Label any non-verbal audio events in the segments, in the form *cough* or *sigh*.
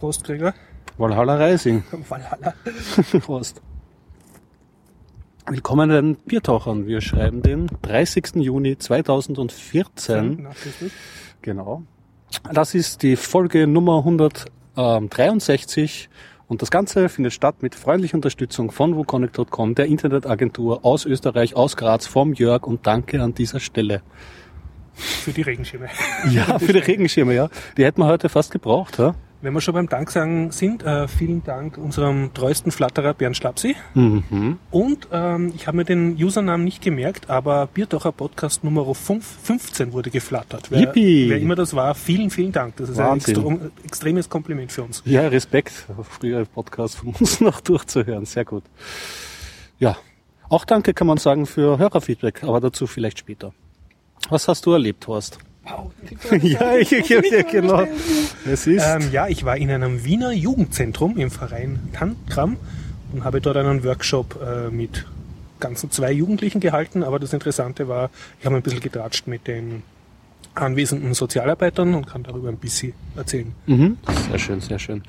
Prost, Gregor. Valhalla Rising. *laughs* Valhalla. *laughs* Prost. Willkommen den Biertauchern. Wir schreiben den 30. Juni 2014. Nachrichten. Genau. Das ist die Folge Nummer 163 und das Ganze findet statt mit freundlicher Unterstützung von wukonic.com, der Internetagentur aus Österreich, aus Graz, vom Jörg und danke an dieser Stelle. Für die Regenschirme. Ja, für die Regenschirme, ja. Die hätten wir heute fast gebraucht, ja. Wenn wir schon beim Danksagen sind, äh, vielen Dank unserem treuesten Flatterer Bernd Schlapsi. Mhm. Und ähm, ich habe mir den Usernamen nicht gemerkt, aber Biertaucher Podcast Nummer 5, 15 wurde geflattert. Wer, Yippie. wer immer das war, vielen, vielen Dank. Das ist Wahnsinn. ein extrem, extremes Kompliment für uns. Ja, Respekt, frühere Podcast *laughs* von uns noch durchzuhören. Sehr gut. Ja, auch danke kann man sagen für Hörerfeedback, aber dazu vielleicht später. Was hast du erlebt, Horst? Wow. *laughs* ja, ich, ich, ja, genau. Es ist. Ähm, ja, ich war in einem Wiener Jugendzentrum im Verein Tantram und habe dort einen Workshop äh, mit ganzen zwei Jugendlichen gehalten. Aber das Interessante war, ich habe ein bisschen getratscht mit den anwesenden Sozialarbeitern und kann darüber ein bisschen erzählen. Mhm. Sehr schön, sehr schön.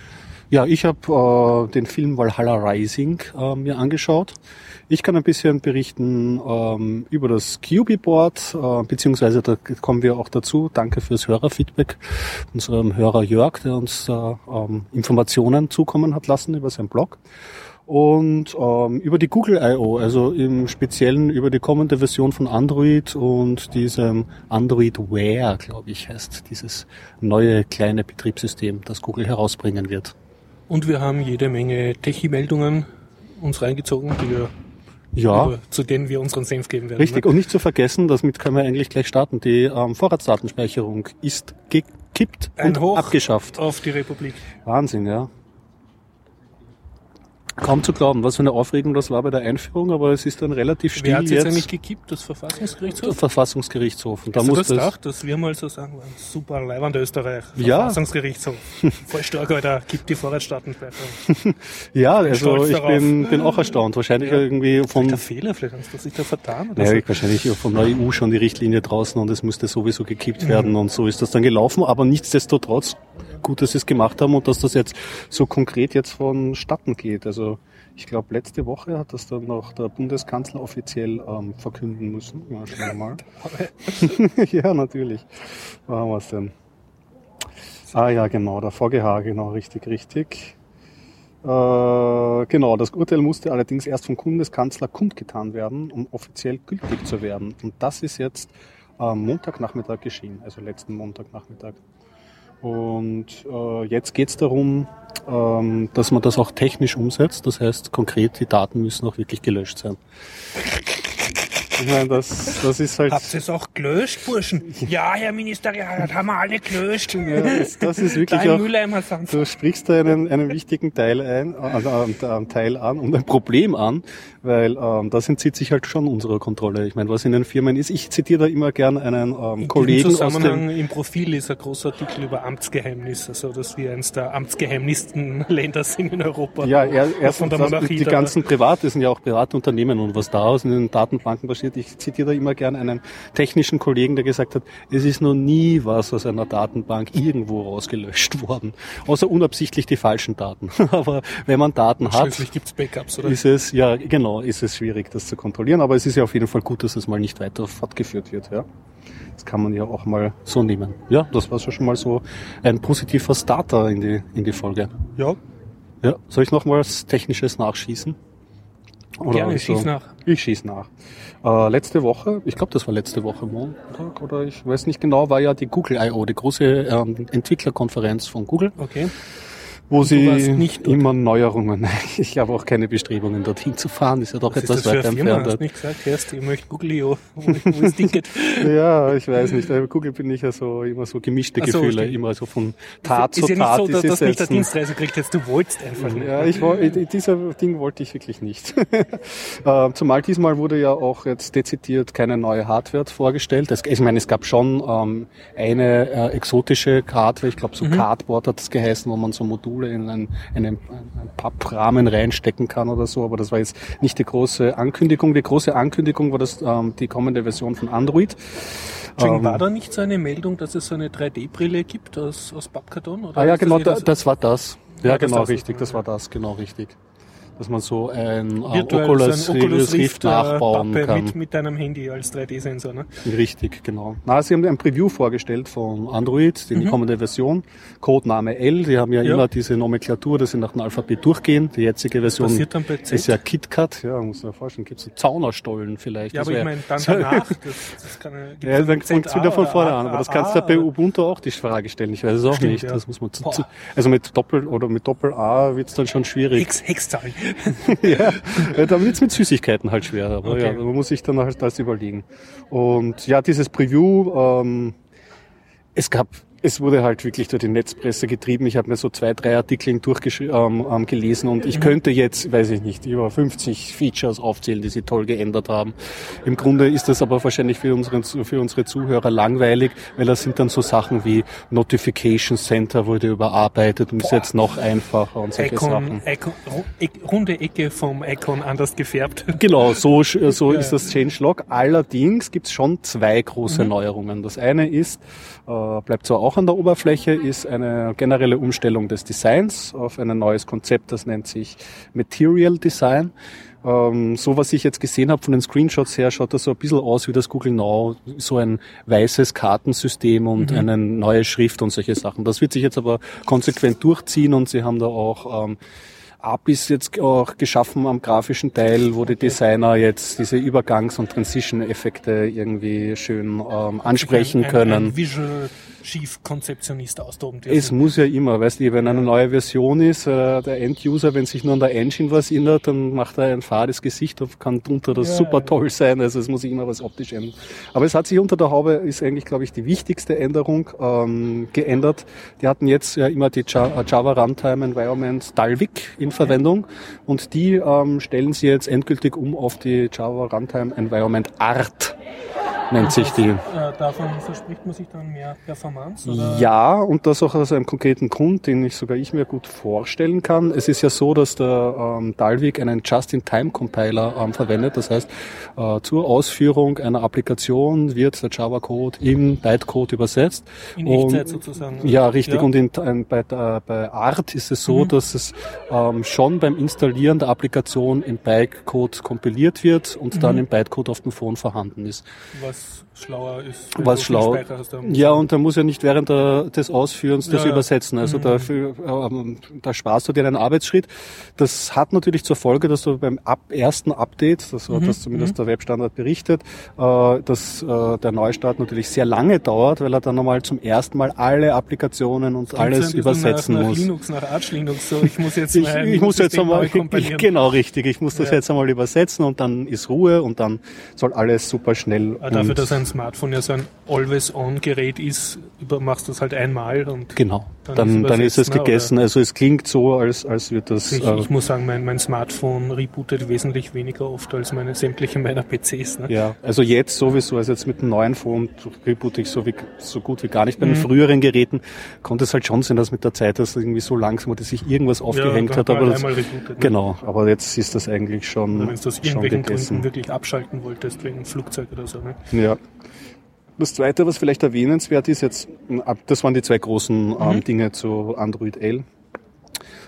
Ja, ich habe äh, den Film Valhalla Rising äh, mir angeschaut. Ich kann ein bisschen berichten ähm, über das QB-Board, äh, beziehungsweise da kommen wir auch dazu. Danke fürs Hörerfeedback unserem Hörer Jörg, der uns äh, ähm, Informationen zukommen hat lassen über seinen Blog. Und ähm, über die Google I.O., also im Speziellen über die kommende Version von Android und diesem Android Wear, glaube ich, heißt dieses neue kleine Betriebssystem, das Google herausbringen wird. Und wir haben jede Menge Techie-Meldungen uns reingezogen, die wir, Ja, über, zu denen wir unseren Senf geben werden. richtig. Ne? Und nicht zu vergessen, damit können wir eigentlich gleich starten, die ähm, Vorratsdatenspeicherung ist gekippt Ein und Hoch abgeschafft. Auf die Republik. Wahnsinn, ja. Kaum zu glauben, was für eine Aufregung das war bei der Einführung, aber es ist dann relativ Wer hat still jetzt jetzt. eigentlich gekippt? Das Verfassungsgerichtshof? Der Verfassungsgerichtshof. Und da muss das das, gedacht, dass wir mal so sagen, super Leibwand Österreich, Ja. Verfassungsgerichtshof. Voll stark, Alter, gibt die *laughs* bin ja, also ich bin, bin auch erstaunt. Wahrscheinlich irgendwie von, Der Fehler, vielleicht hast du sich da vertan oder ja, so. wahrscheinlich von der EU schon die Richtlinie draußen und es musste sowieso gekippt werden und so ist das dann gelaufen. Aber nichtsdestotrotz gut, dass sie es gemacht haben und dass das jetzt so konkret jetzt vonstatten geht. Also ich glaube, letzte Woche hat das dann noch der Bundeskanzler offiziell ähm, verkünden müssen. Ja, wir mal. *laughs* ja, natürlich. Wo haben wir es denn? Ah ja, genau, der VGH, genau, richtig, richtig. Äh, genau, das Urteil musste allerdings erst vom Bundeskanzler kundgetan werden, um offiziell gültig zu werden. Und das ist jetzt am Montagnachmittag geschehen, also letzten Montagnachmittag. Und äh, jetzt geht es darum, dass man das auch technisch umsetzt. Das heißt, konkret, die Daten müssen auch wirklich gelöscht sein. Ich meine, das, das ist halt... Habt ihr es auch gelöscht, Burschen? Ja, Herr Ministeriat, haben wir alle gelöscht. Ja, das, das ist wirklich Dein auch... Du sprichst da einen, einen wichtigen Teil ein, also einen, einen Teil an und ein Problem an, weil ähm, das entzieht sich halt schon unserer Kontrolle. Ich meine, was in den Firmen ist, ich zitiere da immer gern einen ähm, Im Kollegen aus Zusammenhang dem im Profil ist ein großer Artikel über Amtsgeheimnis, also dass wir eines der amtsgeheimnisten *laughs* Länder sind in Europa. Ja, er, erst von der das, Monarchie die da- ganzen Private sind ja auch Privatunternehmen und was daraus in den Datenbanken passiert. Ich zitiere da immer gern einen technischen Kollegen, der gesagt hat, es ist noch nie was aus einer Datenbank irgendwo rausgelöscht worden. Außer unabsichtlich die falschen Daten. *laughs* Aber wenn man Daten hat, Backups, oder? ist es, ja genau, ist es schwierig, das zu kontrollieren. Aber es ist ja auf jeden Fall gut, dass es mal nicht weiter fortgeführt wird. Ja. Das kann man ja auch mal so nehmen. Ja, das war schon mal so ein positiver Starter in die, in die Folge. ja, Ja, soll ich noch mal was Technisches nachschießen? Oder gerne, also- schieß nach. Ich schieß nach. Äh, letzte Woche, ich glaube, das war letzte Woche Montag oder ich weiß nicht genau, war ja die Google I.O., die große ähm, Entwicklerkonferenz von Google, Okay. Wo sie immer Neuerungen, *laughs* ich habe auch keine Bestrebungen, dorthin zu fahren, ist ja doch Was ist etwas weiter? Hast entfernt. du nicht gesagt, Herst, ich möchte Google.io. *laughs* Wo, wo ist Ticket? *laughs* Ja, ich weiß nicht. Bei Google bin ich ja so immer so gemischte so, Gefühle, stimmt. immer so von Tat ist zu ja nicht Tat. so, dass ist das nicht der. Dienstreise kriegt, jetzt du wolltest einfach nicht. Ja, ich wollte, dieser Ding wollte ich wirklich nicht. Äh, Zumal diesmal wurde ja auch jetzt dezidiert keine neue Hardware vorgestellt. Es, ich meine, es gab schon ähm, eine äh, exotische Hardware, ich glaube so Cardboard hat das geheißen, wo man so Spule in einen, einen, einen Papprahmen reinstecken kann oder so. Aber das war jetzt nicht die große Ankündigung. Die große Ankündigung war das ähm, die kommende Version von Android. Ähm, war da nicht so eine Meldung, dass es so eine 3D-Brille gibt aus, aus Pappkarton? Oder ah ja, genau, das, das war das. Ja, genau, das richtig, das war das, genau richtig dass man so ein äh, Oculus, ein Oculus Rift, nachbauen Pappe kann. Mit, mit deinem Handy als 3D-Sensor, ne? Richtig, genau. Na, sie haben ein Preview vorgestellt von Android, die mhm. kommende Version. Codename L, die haben ja, ja, immer diese Nomenklatur, dass sie nach dem Alphabet durchgehen. Die jetzige Version ist ja KitKat, ja, muss man vorstellen, gibt es so Zaunerstollen vielleicht. Ja, aber ich meine, dann danach, *laughs* das, das kann ja, dann fängt es wieder von vorne an, aber das kannst du bei Ubuntu auch die Frage stellen, ich weiß es auch Stimmt, nicht. Ja. Das muss man zu, zu, also mit Doppel oder mit Doppel A wird es dann schon schwierig. Hex, Hexzahl. *laughs* ja, dann wird es mit Süßigkeiten halt schwer, aber okay. ja, man muss sich dann halt das überlegen. Und ja, dieses Preview, ähm, es gab es wurde halt wirklich durch die Netzpresse getrieben. Ich habe mir so zwei, drei Artikel durchgelesen ähm, gelesen und ich könnte jetzt, weiß ich nicht, über 50 Features aufzählen, die sie toll geändert haben. Im Grunde ist das aber wahrscheinlich für unsere, für unsere Zuhörer langweilig, weil das sind dann so Sachen wie Notification Center wurde überarbeitet und ist jetzt noch einfacher und solche Icon, Sachen. Icon, runde Ecke vom Icon anders gefärbt. Genau, so, *laughs* so ist das Changelog. Allerdings gibt's schon zwei große mhm. Neuerungen. Das eine ist, äh, bleibt zwar auch an der Oberfläche, ist eine generelle Umstellung des Designs auf ein neues Konzept, das nennt sich Material Design. Ähm, so was ich jetzt gesehen habe von den Screenshots her, schaut das so ein bisschen aus wie das Google Now, so ein weißes Kartensystem und mhm. eine neue Schrift und solche Sachen. Das wird sich jetzt aber konsequent durchziehen und sie haben da auch ähm, APIs jetzt auch geschaffen am grafischen Teil, wo die Designer jetzt diese Übergangs- und Transition-Effekte irgendwie schön ähm, ansprechen ein, ein, können. Ein Visual Chief-Konzeptionist austoben dürfen. Es muss ja immer, weißt du, wenn eine neue Version ist, äh, der End-User, wenn sich nur an der Engine was ändert, dann macht er ein fades Gesicht und kann drunter das ja, super ja. toll sein. Also es muss sich immer was optisch ändern. Aber es hat sich unter der Haube, ist eigentlich, glaube ich, die wichtigste Änderung ähm, geändert. Die hatten jetzt ja immer die Java Runtime Environment Dalvik in Verwendung und die ähm, stellen sie jetzt endgültig um auf die Java Runtime Environment Art nennt sich die. Äh, davon verspricht man sich dann mehr Performance? Oder? Ja, und das auch aus einem konkreten Grund, den ich sogar ich mir gut vorstellen kann. Es ist ja so, dass der ähm, Dalvik einen Just-in-Time-Compiler ähm, verwendet. Das heißt, äh, zur Ausführung einer Applikation wird der Java-Code im Bytecode übersetzt. In Echtzeit sozusagen. Ja, richtig. Ja. Und in, in, bei, bei Art ist es so, mhm. dass es ähm, schon beim Installieren der Applikation im Bytecode kompiliert wird und mhm. dann im Bytecode auf dem Phone vorhanden ist. Was schlauer ist. Was schlau. Ja, und da muss ja nicht während der, des Ausführens das ja, übersetzen. Also mhm. dafür, ähm, da sparst du dir einen Arbeitsschritt. Das hat natürlich zur Folge, dass du beim ab ersten Update, das hat mhm. das zumindest mhm. der Webstandard berichtet, äh, dass äh, der Neustart natürlich sehr lange dauert, weil er dann nochmal zum ersten Mal alle Applikationen und alles übersetzen nach, muss. Nach Linux, nach Arch Linux, so ich muss jetzt ich, ich muss jetzt einmal, ich, *laughs* genau richtig, ich muss das ja. jetzt einmal übersetzen und dann ist Ruhe und dann soll alles super schnell. Aber dafür, dass ein Smartphone ja so ein Always-On-Gerät ist, machst du es halt einmal und genau. Dann, dann, dann ist es gegessen. Oder? Also es klingt so, als, als wird das. Ich, äh, ich muss sagen, mein, mein Smartphone rebootet wesentlich weniger oft als meine sämtliche meiner PCs. Ne? Ja, also jetzt sowieso, also jetzt mit dem neuen Phone reboote ich so, wie, so gut wie gar nicht. Bei den mhm. früheren Geräten konnte es halt schon sein, dass mit der Zeit das irgendwie so langsam oder sich irgendwas aufgehängt ja, hat. Aber das, rebootet, ne? Genau, aber jetzt ist das eigentlich schon. Wenn du das irgendwelchen Gründen wirklich abschalten wolltest, wegen Flugzeug oder so. Ne? Ja. Das Zweite, was vielleicht erwähnenswert ist, jetzt, das waren die zwei großen ähm, mhm. Dinge zu Android L.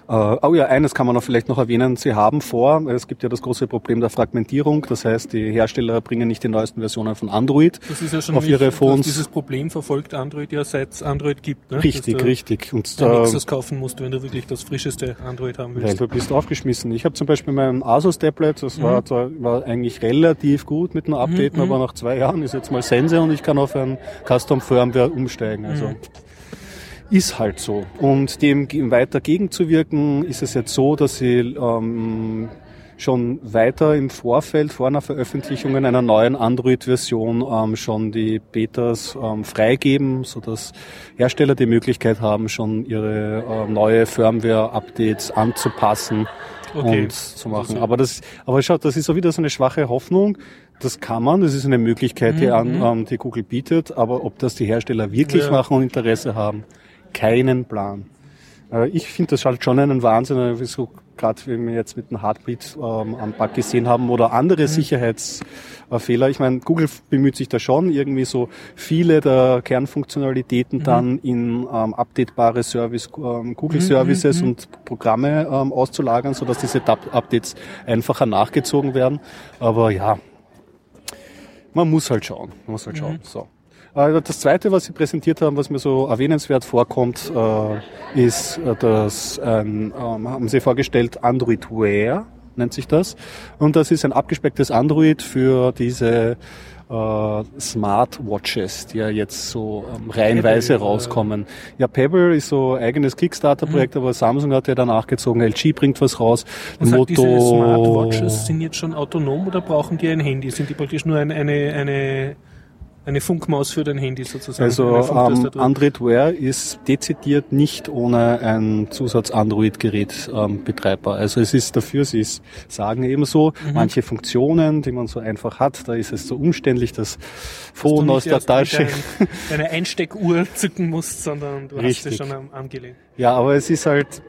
Äh, oh ja, eines kann man auch vielleicht noch erwähnen. Sie haben vor, es gibt ja das große Problem der Fragmentierung. Das heißt, die Hersteller bringen nicht die neuesten Versionen von Android das ist ja schon auf ihre Phones. Dieses Problem verfolgt Android ja seit es Android gibt. Ne? Richtig, Dass richtig. Und da Nexus kaufen musst, wenn du wirklich das frischeste Android haben willst. Du bist aufgeschmissen. Ich habe zum Beispiel mein Asus Tablet, das mhm. war, zwar, war eigentlich relativ gut mit einem Update, mhm. aber nach zwei Jahren ist jetzt mal Sense und ich kann auf ein Custom Firmware umsteigen. Also mhm ist halt so. Und dem weiter gegenzuwirken, ist es jetzt so, dass sie ähm, schon weiter im Vorfeld, vor einer Veröffentlichung einer neuen Android-Version ähm, schon die Betas ähm, freigeben, sodass Hersteller die Möglichkeit haben, schon ihre äh, neue Firmware-Updates anzupassen okay. und zu machen. Aber das, aber schaut, das ist so wieder so eine schwache Hoffnung. Das kann man, das ist eine Möglichkeit, die, an, mhm. ähm, die Google bietet, aber ob das die Hersteller wirklich ja. machen und Interesse haben, keinen Plan. Äh, ich finde das halt schon einen Wahnsinn, äh, so gerade wenn wir jetzt mit dem Heartbeat ähm, am Bug gesehen haben oder andere mhm. Sicherheitsfehler. Ich meine, Google bemüht sich da schon, irgendwie so viele der Kernfunktionalitäten mhm. dann in ähm, updatebare Service, ähm, Google mhm, Services mhm. und Programme ähm, auszulagern, sodass diese Updates einfacher nachgezogen werden. Aber ja, man muss halt schauen. Man muss halt schauen. Mhm. So. Äh, das zweite, was Sie präsentiert haben, was mir so erwähnenswert vorkommt, äh, ist äh, das, ähm, haben Sie vorgestellt, Android Wear nennt sich das. Und das ist ein abgespecktes Android für diese äh, Smartwatches, die ja jetzt so ähm, reihenweise Pebble, rauskommen. Ja, Pebble ist so eigenes Kickstarter-Projekt, mhm. aber Samsung hat ja danach gezogen, LG bringt was raus. Und Moto diese Smartwatches sind jetzt schon autonom oder brauchen die ein Handy? Sind die praktisch nur eine, eine, eine eine Funkmaus für dein Handy sozusagen. Also ähm, Android Wear ist dezidiert nicht ohne ein Zusatz Android-Gerät ähm, betreibbar. Also es ist dafür, sie ist, sagen ebenso, mhm. manche Funktionen, die man so einfach hat, da ist es so umständlich, das Phone aus der Tasche. Dein, eine Einsteckuhr zücken musst, sondern du Richtig. hast es schon am Arm gelegt. Ja, aber es ist halt,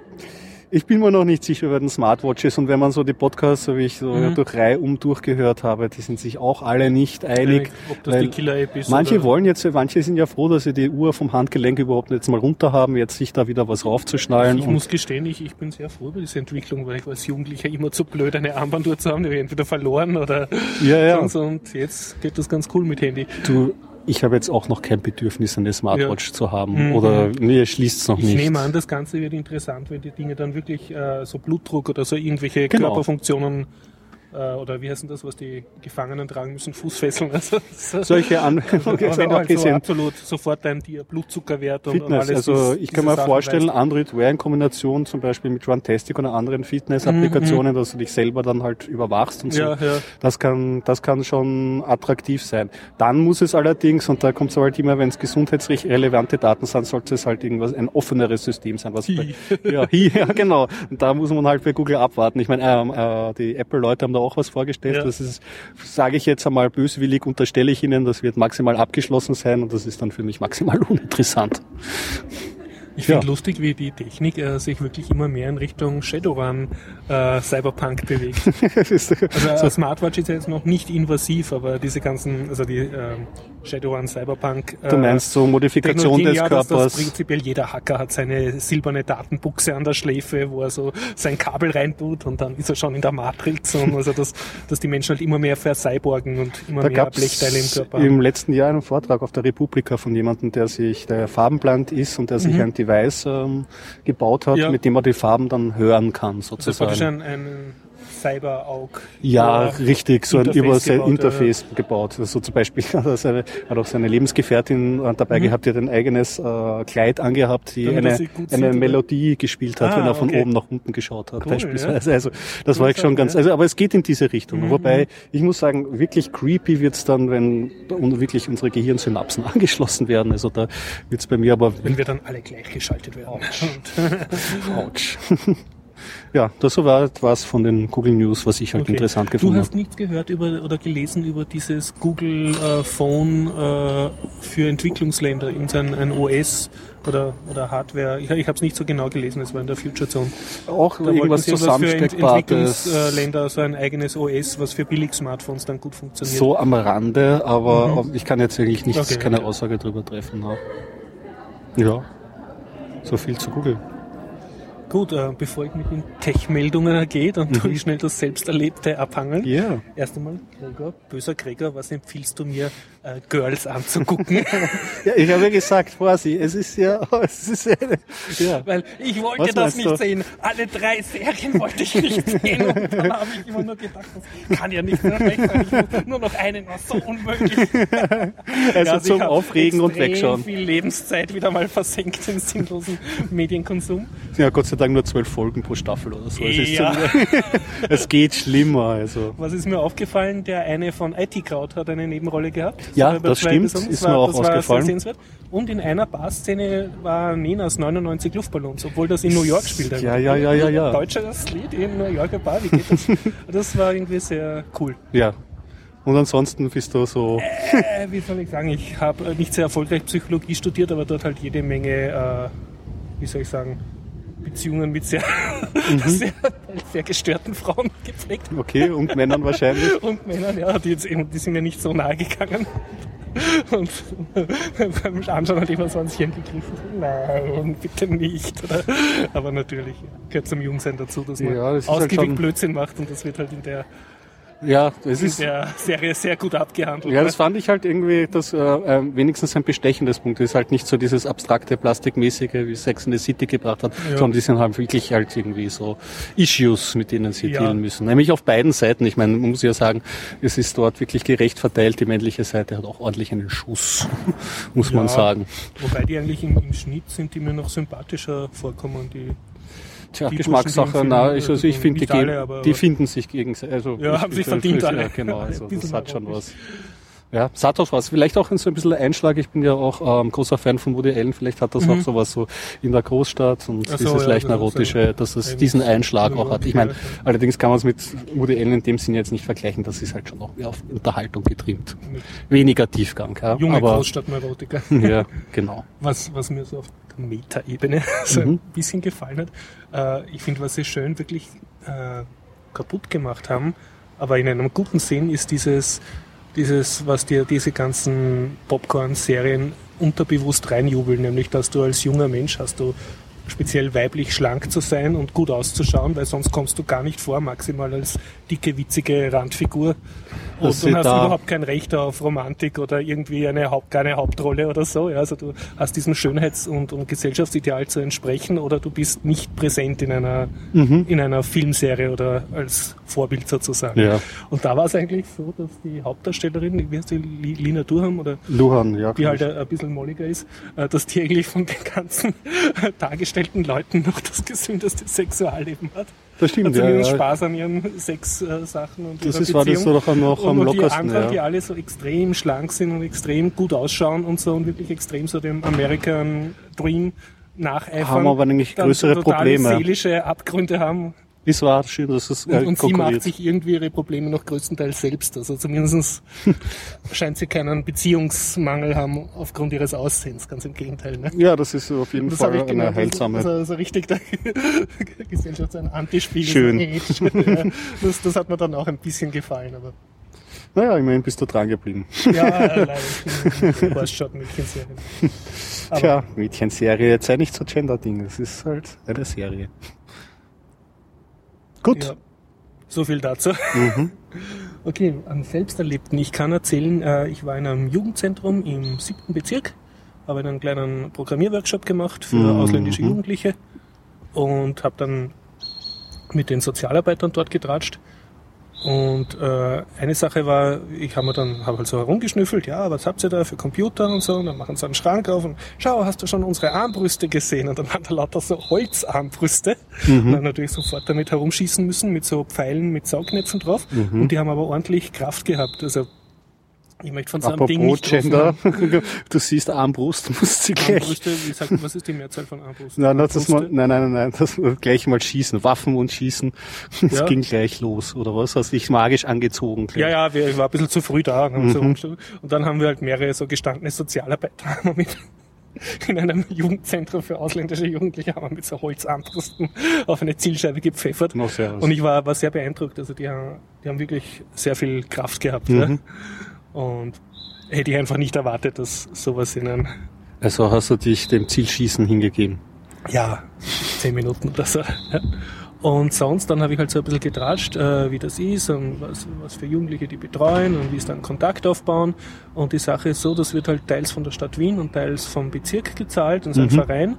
ich bin mir noch nicht sicher über den Smartwatches und wenn man so die Podcasts, so wie ich so mhm. durch Reihe um durchgehört habe, die sind sich auch alle nicht einig. Ob das die Killer-App ist. Manche oder? wollen jetzt, manche sind ja froh, dass sie die Uhr vom Handgelenk überhaupt jetzt mal runter haben, jetzt sich da wieder was raufzuschnallen. Ich muss gestehen, ich, ich bin sehr froh über diese Entwicklung, weil ich als Jugendlicher immer zu blöd, eine Armbanduhr zu haben, die habe ich entweder verloren oder ja, ja. sonst und jetzt geht das ganz cool mit Handy. Du, ich habe jetzt auch noch kein Bedürfnis, eine Smartwatch ja. zu haben. Mhm. Oder mir schließt es noch ich nicht. Ich nehme an, das Ganze wird interessant, wenn die Dinge dann wirklich äh, so Blutdruck oder so irgendwelche genau. Körperfunktionen oder wie heißen das, was die Gefangenen tragen müssen, Fußfesseln. Also, *laughs* Solche Anwendungen. *laughs* Halt so absolut sofort dein Blutzuckerwert und, Fitness. und alles. Also ich kann mir Sachen vorstellen, weißt. Android Wear in Kombination zum Beispiel mit Runtastic oder anderen Fitness-Applikationen, mhm. dass du dich selber dann halt überwachst und so. Ja. Das kann, das kann schon attraktiv sein. Dann muss es allerdings, und da kommt es halt immer, wenn es gesundheitsrecht relevante Daten sind, sollte es halt irgendwas, ein offeneres System sein. Was hi. Bei, ja, hi, *laughs* ja, genau. Und da muss man halt bei Google abwarten. Ich meine, ähm, äh, die Apple-Leute haben da auch was vorgestellt. Ja. Das ist, sage ich jetzt einmal böswillig, unterstelle ich Ihnen, das wird maximal abgeschlossen sein und das ist dann für mich maximal *laughs* uninteressant. Ich finde ja. lustig, wie die Technik äh, sich wirklich immer mehr in Richtung Shadowrun äh, Cyberpunk bewegt. *laughs* also so. Smartwatch ist ja jetzt noch nicht invasiv, aber diese ganzen, also die äh, Shadowrun Cyberpunk. Äh, du meinst so Modifikation des ja, Körpers? Dass, dass prinzipiell jeder Hacker hat seine silberne Datenbuchse an der Schläfe, wo er so sein Kabel reintut und dann ist er schon in der Matrix. Und also dass, dass die Menschen halt immer mehr vercyborgen und immer da mehr Blechteile im Körper haben. Im letzten Jahr einen Vortrag auf der Republika von jemandem, der sich der farbenblind ist und der sich mhm. ein Device ähm, gebaut hat, ja. mit dem man die Farben dann hören kann, sozusagen. Das ist ein, ein Cyber-Aug. Ja, richtig, so ein Interface gebaut, Interface ja. gebaut. Also zum Beispiel *laughs* hat er, seine, hat auch seine Lebensgefährtin äh, dabei mhm. gehabt, die hat ein eigenes äh, Kleid angehabt, die Damit eine, eine sieht, Melodie oder? gespielt hat, ah, wenn er von okay. oben nach unten geschaut hat, cool, beispielsweise. Ja. Also das war ich schon ganz, also aber es geht in diese Richtung. Mhm. Wobei, ich muss sagen, wirklich creepy wird's dann, wenn wirklich unsere Gehirnsynapsen *laughs* angeschlossen werden. Also da wird's bei mir aber... Wenn wir dann alle gleichgeschaltet werden. Autsch. *laughs* Autsch. Ja, das war was von den Google News, was ich halt okay. interessant gefunden habe. Du hast nichts gehört über oder gelesen über dieses Google äh, Phone äh, für Entwicklungsländer, in sein ein OS oder, oder Hardware. Ich, ich habe es nicht so genau gelesen, es war in der Future Zone. Auch da irgendwas zusammensteckbares. Für Entwicklungsländer so ein eigenes OS, was für Billig-Smartphones dann gut funktioniert. So am Rande, aber mhm. ich kann jetzt eigentlich nichts, okay, keine okay. Aussage darüber treffen. Ja, so viel zu Google. Gut, äh, bevor ich mit den Tech-Meldungen gehe, dann tue ich mhm. schnell das Selbsterlebte abhangeln. Ja. Yeah. Erst einmal, Gregor, böser Gregor, was empfiehlst du mir, äh, Girls anzugucken? *laughs* ja, ich habe ja gesagt, Vorsicht, es ist ja, *laughs* es ist ja, ja. Weil ich wollte was das nicht du? sehen. Alle drei Serien wollte ich nicht *laughs* sehen. Und dann habe ich immer nur gedacht, das kann ja nicht mehr recht sein. Ich muss nur noch einen, war so unmöglich. also ja, zum Aufregen und Wegschauen. viel Lebenszeit wieder mal versenkt im sinnlosen Medienkonsum. Ja, Gott sei Dank nur zwölf Folgen pro Staffel oder so. Es, ja. es geht schlimmer. Also. Was ist mir aufgefallen? Der eine von IT Crowd hat eine Nebenrolle gehabt. Ja, das stimmt. Ist war, mir auch das aufgefallen. Und in einer Bar-Szene war Nenas 99 Luftballons, obwohl das in New York spielt. Ja, ja, ja, ja, ja. Deutsches Lied in New Yorker Bar, wie geht das? *laughs* das war irgendwie sehr cool. Ja, und ansonsten bist du so. Äh, wie soll ich sagen, ich habe nicht sehr erfolgreich Psychologie studiert, aber dort halt jede Menge, äh, wie soll ich sagen, Beziehungen mit sehr, *laughs* sehr, sehr gestörten Frauen gepflegt. Okay, und Männern wahrscheinlich. *laughs* Und Männern, ja, die, jetzt, eben- die sind mir nicht so nahe gegangen. Und *laughs* beim Anschauen hat immer so ans Hirn gegriffen. Nein, bitte nicht. Oder? Aber natürlich gehört zum Jungsein dazu, dass man Ja, das halt ausgiebig schon- Blödsinn macht und das wird halt in der, Ja, das in ist, der Serie sehr gut abgehandelt. Ja, ne? das fand ich halt irgendwie das äh, äh, wenigstens ein bestechendes Punkt. Das ist halt nicht so dieses abstrakte, plastikmäßige, wie Sex in the City gebracht hat, Ja. sondern die sind halt wirklich halt irgendwie so Issues, mit denen sie Ja. dealen müssen. Nämlich auf beiden Seiten. Ich meine, man muss ja sagen, es ist dort wirklich gerecht verteilt. Die männliche Seite hat auch ordentlich einen Schuss, *laughs* muss man Ja. sagen. Wobei die eigentlich im, im Schnitt sind die mir noch sympathischer vorkommen. Die, Tja, Die Geschmackssache, Burschen, na, ich, also ich finde, die, alle, aber- die finden sich gegenseitig. Also Ja, haben sich ich- verdient ja, alle. Genau, Alle also *laughs* das hat schon was. Ja, es hat auch was. Vielleicht auch so ein bisschen ein Einschlag. Ich bin ja auch ähm, großer Fan von Woody Allen. Vielleicht hat das auch sowas so in der Großstadt und so, dieses ja, leicht erotische, dass es diesen Einschlag ein auch hat. Ich meine, ja. allerdings kann man es mit Woody Allen in dem Sinne jetzt nicht vergleichen. Das ist halt schon auch mehr auf Unterhaltung getrimmt. Weniger Tiefgang. Ja, junge aber Großstadtneurotiker. *laughs* ja, genau. Was, was mir so auf der Meta-Ebene *laughs* so Mhm. ein bisschen gefallen hat. Äh, ich finde, was sie schön wirklich äh, kaputt gemacht haben, aber in einem guten Sinn, ist dieses, dieses was dir diese ganzen Popcorn-Serien unterbewusst reinjubeln, nämlich dass du als junger Mensch hast du speziell weiblich schlank zu sein und gut auszuschauen, weil sonst kommst du gar nicht vor, maximal als dicke, witzige Randfigur. Und Dass du hast überhaupt kein Recht auf Romantik oder irgendwie eine, Haupt, eine Hauptrolle oder so. Ja, also du hast diesem Schönheits- und, und Gesellschaftsideal zu entsprechen oder du bist nicht präsent in einer, Mhm. in einer Filmserie oder als Vorbild sozusagen. Ja. Und da war es eigentlich so, dass die Hauptdarstellerin, wie heißt die, Li- Lina Durham oder Luhan, ja. die halt ein ein bisschen molliger ist, äh, dass die eigentlich von den ganzen *laughs* dargestellten Leuten noch das gesündeste Sexualleben hat. Das stimmt, Hat ja. zumindest ja. Spaß an ihren Sexsachen und Das ist, war das Beziehung. doch auch noch am und, und die lockersten. anderen, ja. die alle so extrem schlank sind und extrem gut ausschauen und so und wirklich extrem so dem American Dream nacheifern. Haben aber eigentlich größere Probleme. seelische Abgründe haben. Es war schön, dass es Und, äh, und sie macht sich irgendwie ihre Probleme noch größtenteils selbst. Also zumindest *laughs* scheint sie keinen Beziehungsmangel haben aufgrund ihres Aussehens. Ganz im Gegenteil. Ne? Ja, das ist auf jeden Das Fall eine gemeint. heilsame. Das ist also richtig der *laughs* Gesellschaft so ein Antispiegel. Schön. *laughs* Das, das hat mir dann auch ein bisschen gefallen. Aber Naja, immerhin bist du dran geblieben. ja, leider. Ich bin Horstschott-Mädchenserien. Aber- Tja, Mädchenserie, jetzt sei nicht so Gender-Ding. Es ist halt eine Serie. Gut. Ja. So viel dazu. Mhm. *laughs* Okay, am Selbsterlebten. Ich kann erzählen, äh, ich war in einem Jugendzentrum im siebten Bezirk, habe einen kleinen Programmierworkshop gemacht für Mhm. ausländische Jugendliche und habe dann mit den Sozialarbeitern dort getratscht. Und äh, eine Sache war, ich habe mir dann hab halt so herumgeschnüffelt, ja, was habt ihr da für Computer und so, und dann machen sie einen Schrank auf und schau, hast du schon unsere Armbrüste gesehen? Und dann waren da lauter so Holzarmbrüste. Und dann natürlich sofort damit herumschießen müssen, mit so Pfeilen mit Saugnäpfen drauf. Und die haben aber ordentlich Kraft gehabt. Also ich möchte von so einem Ding Apropos nicht Gender, *laughs* du siehst Armbrust, musst sie gleich. Armbrüste, wie sagt, was ist die Mehrzahl von Armbrust? Nein, das mal, nein, nein, nein, nein, das gleich mal schießen, Waffen und schießen. *laughs* Es Ja. ging gleich los, oder was? Hast dich magisch angezogen? gleich. Ja, ja, wir, ich war ein bisschen zu früh da. Mhm. so und dann haben wir halt mehrere so gestandene Sozialarbeiter mit *laughs* in einem Jugendzentrum für ausländische Jugendliche haben wir mit so Holzarmbrusten auf eine Zielscheibe gepfeffert. Und ich war, war sehr beeindruckt. Also die haben, die haben wirklich sehr viel Kraft gehabt. Mhm. Ja. Und hätte ich einfach nicht erwartet, dass sowas in einem, Also hast du dich dem Zielschießen hingegeben. ja, zehn Minuten oder so. Ja. Und sonst, dann habe ich halt so ein bisschen getratscht, äh, wie das ist und was, was für Jugendliche die betreuen und wie es dann Kontakt aufbauen. Und die Sache ist so, das wird halt teils von der Stadt Wien und teils vom Bezirk gezahlt, und so ein Verein.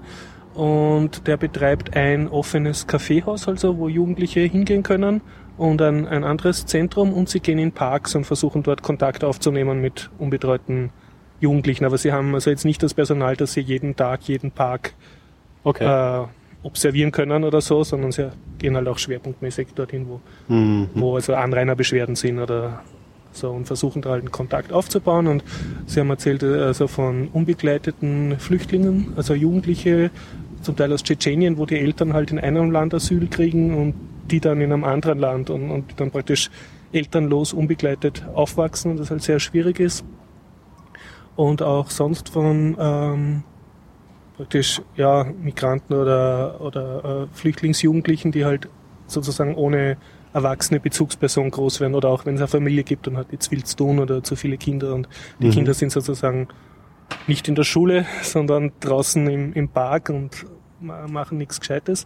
Und der betreibt ein offenes Kaffeehaus, also wo Jugendliche hingehen können und ein, ein anderes Zentrum und sie gehen in Parks und versuchen dort Kontakt aufzunehmen mit unbetreuten Jugendlichen. Aber sie haben also jetzt nicht das Personal, dass sie jeden Tag, jeden Park Okay. äh, observieren können oder so, sondern sie gehen halt auch schwerpunktmäßig dorthin, wo, Mhm. wo also Anrainerbeschwerden sind oder so und versuchen da halt einen Kontakt aufzubauen. Und sie haben erzählt äh, also von unbegleiteten Flüchtlingen, also Jugendliche, zum Teil aus Tschetschenien, wo die Eltern halt in einem Land Asyl kriegen und die dann in einem anderen Land und, und dann praktisch elternlos, unbegleitet aufwachsen und das halt sehr schwierig ist. Und auch sonst von ähm, praktisch ja Migranten oder, oder äh, Flüchtlingsjugendlichen, die halt sozusagen ohne erwachsene Bezugsperson groß werden oder auch wenn es eine Familie gibt und hat jetzt viel zu tun oder zu viele Kinder und die Mhm. Kinder sind sozusagen nicht in der Schule, sondern draußen im, im Park und ma- machen nichts Gescheites.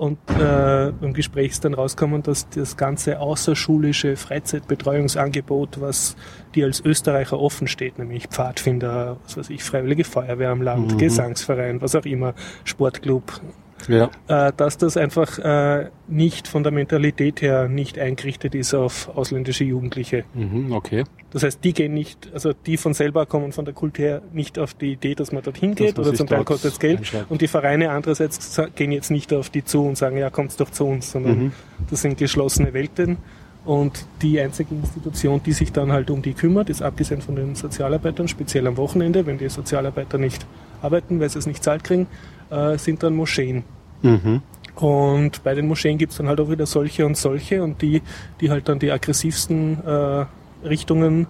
Und äh, im Gespräch ist dann rausgekommen, dass das ganze außerschulische Freizeitbetreuungsangebot, was dir als Österreicher offen steht, nämlich Pfadfinder, was weiß ich, Freiwillige Feuerwehr am Land, Mhm. Gesangsverein, was auch immer, Sportclub, Ja. äh, dass das einfach äh, nicht von der Mentalität her nicht eingerichtet ist auf ausländische Jugendliche. Mhm, okay. Das heißt, die gehen nicht, also die von selber kommen von der Kultur her nicht auf die Idee, dass man dorthin geht oder zum Teil kostet es Geld. Und die Vereine andererseits gehen jetzt nicht auf die zu und sagen, ja, kommt's doch zu uns, sondern Mhm. das sind geschlossene Welten. Und die einzige Institution, die sich dann halt um die kümmert, ist abgesehen von den Sozialarbeitern, speziell am Wochenende, wenn die Sozialarbeiter nicht arbeiten, weil sie es nicht zahlt kriegen, äh, sind dann Moscheen. Mhm. Und bei den Moscheen gibt's dann halt auch wieder solche und solche und die, die halt dann die aggressivsten äh, Richtungen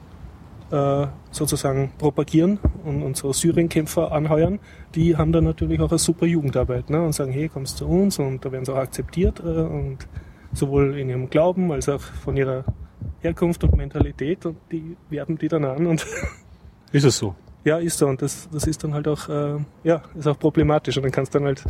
äh, sozusagen propagieren und, so Syrienkämpfer anheuern, die haben dann natürlich auch eine super Jugendarbeit ne? und sagen, hey, kommst zu uns und da werden sie auch akzeptiert äh, und sowohl in ihrem Glauben als auch von ihrer Herkunft und Mentalität und die werben die dann an und Ist es so? ja, ist so. Und das, das ist dann halt auch, äh, ja, ist auch problematisch. Und dann kannst du dann halt,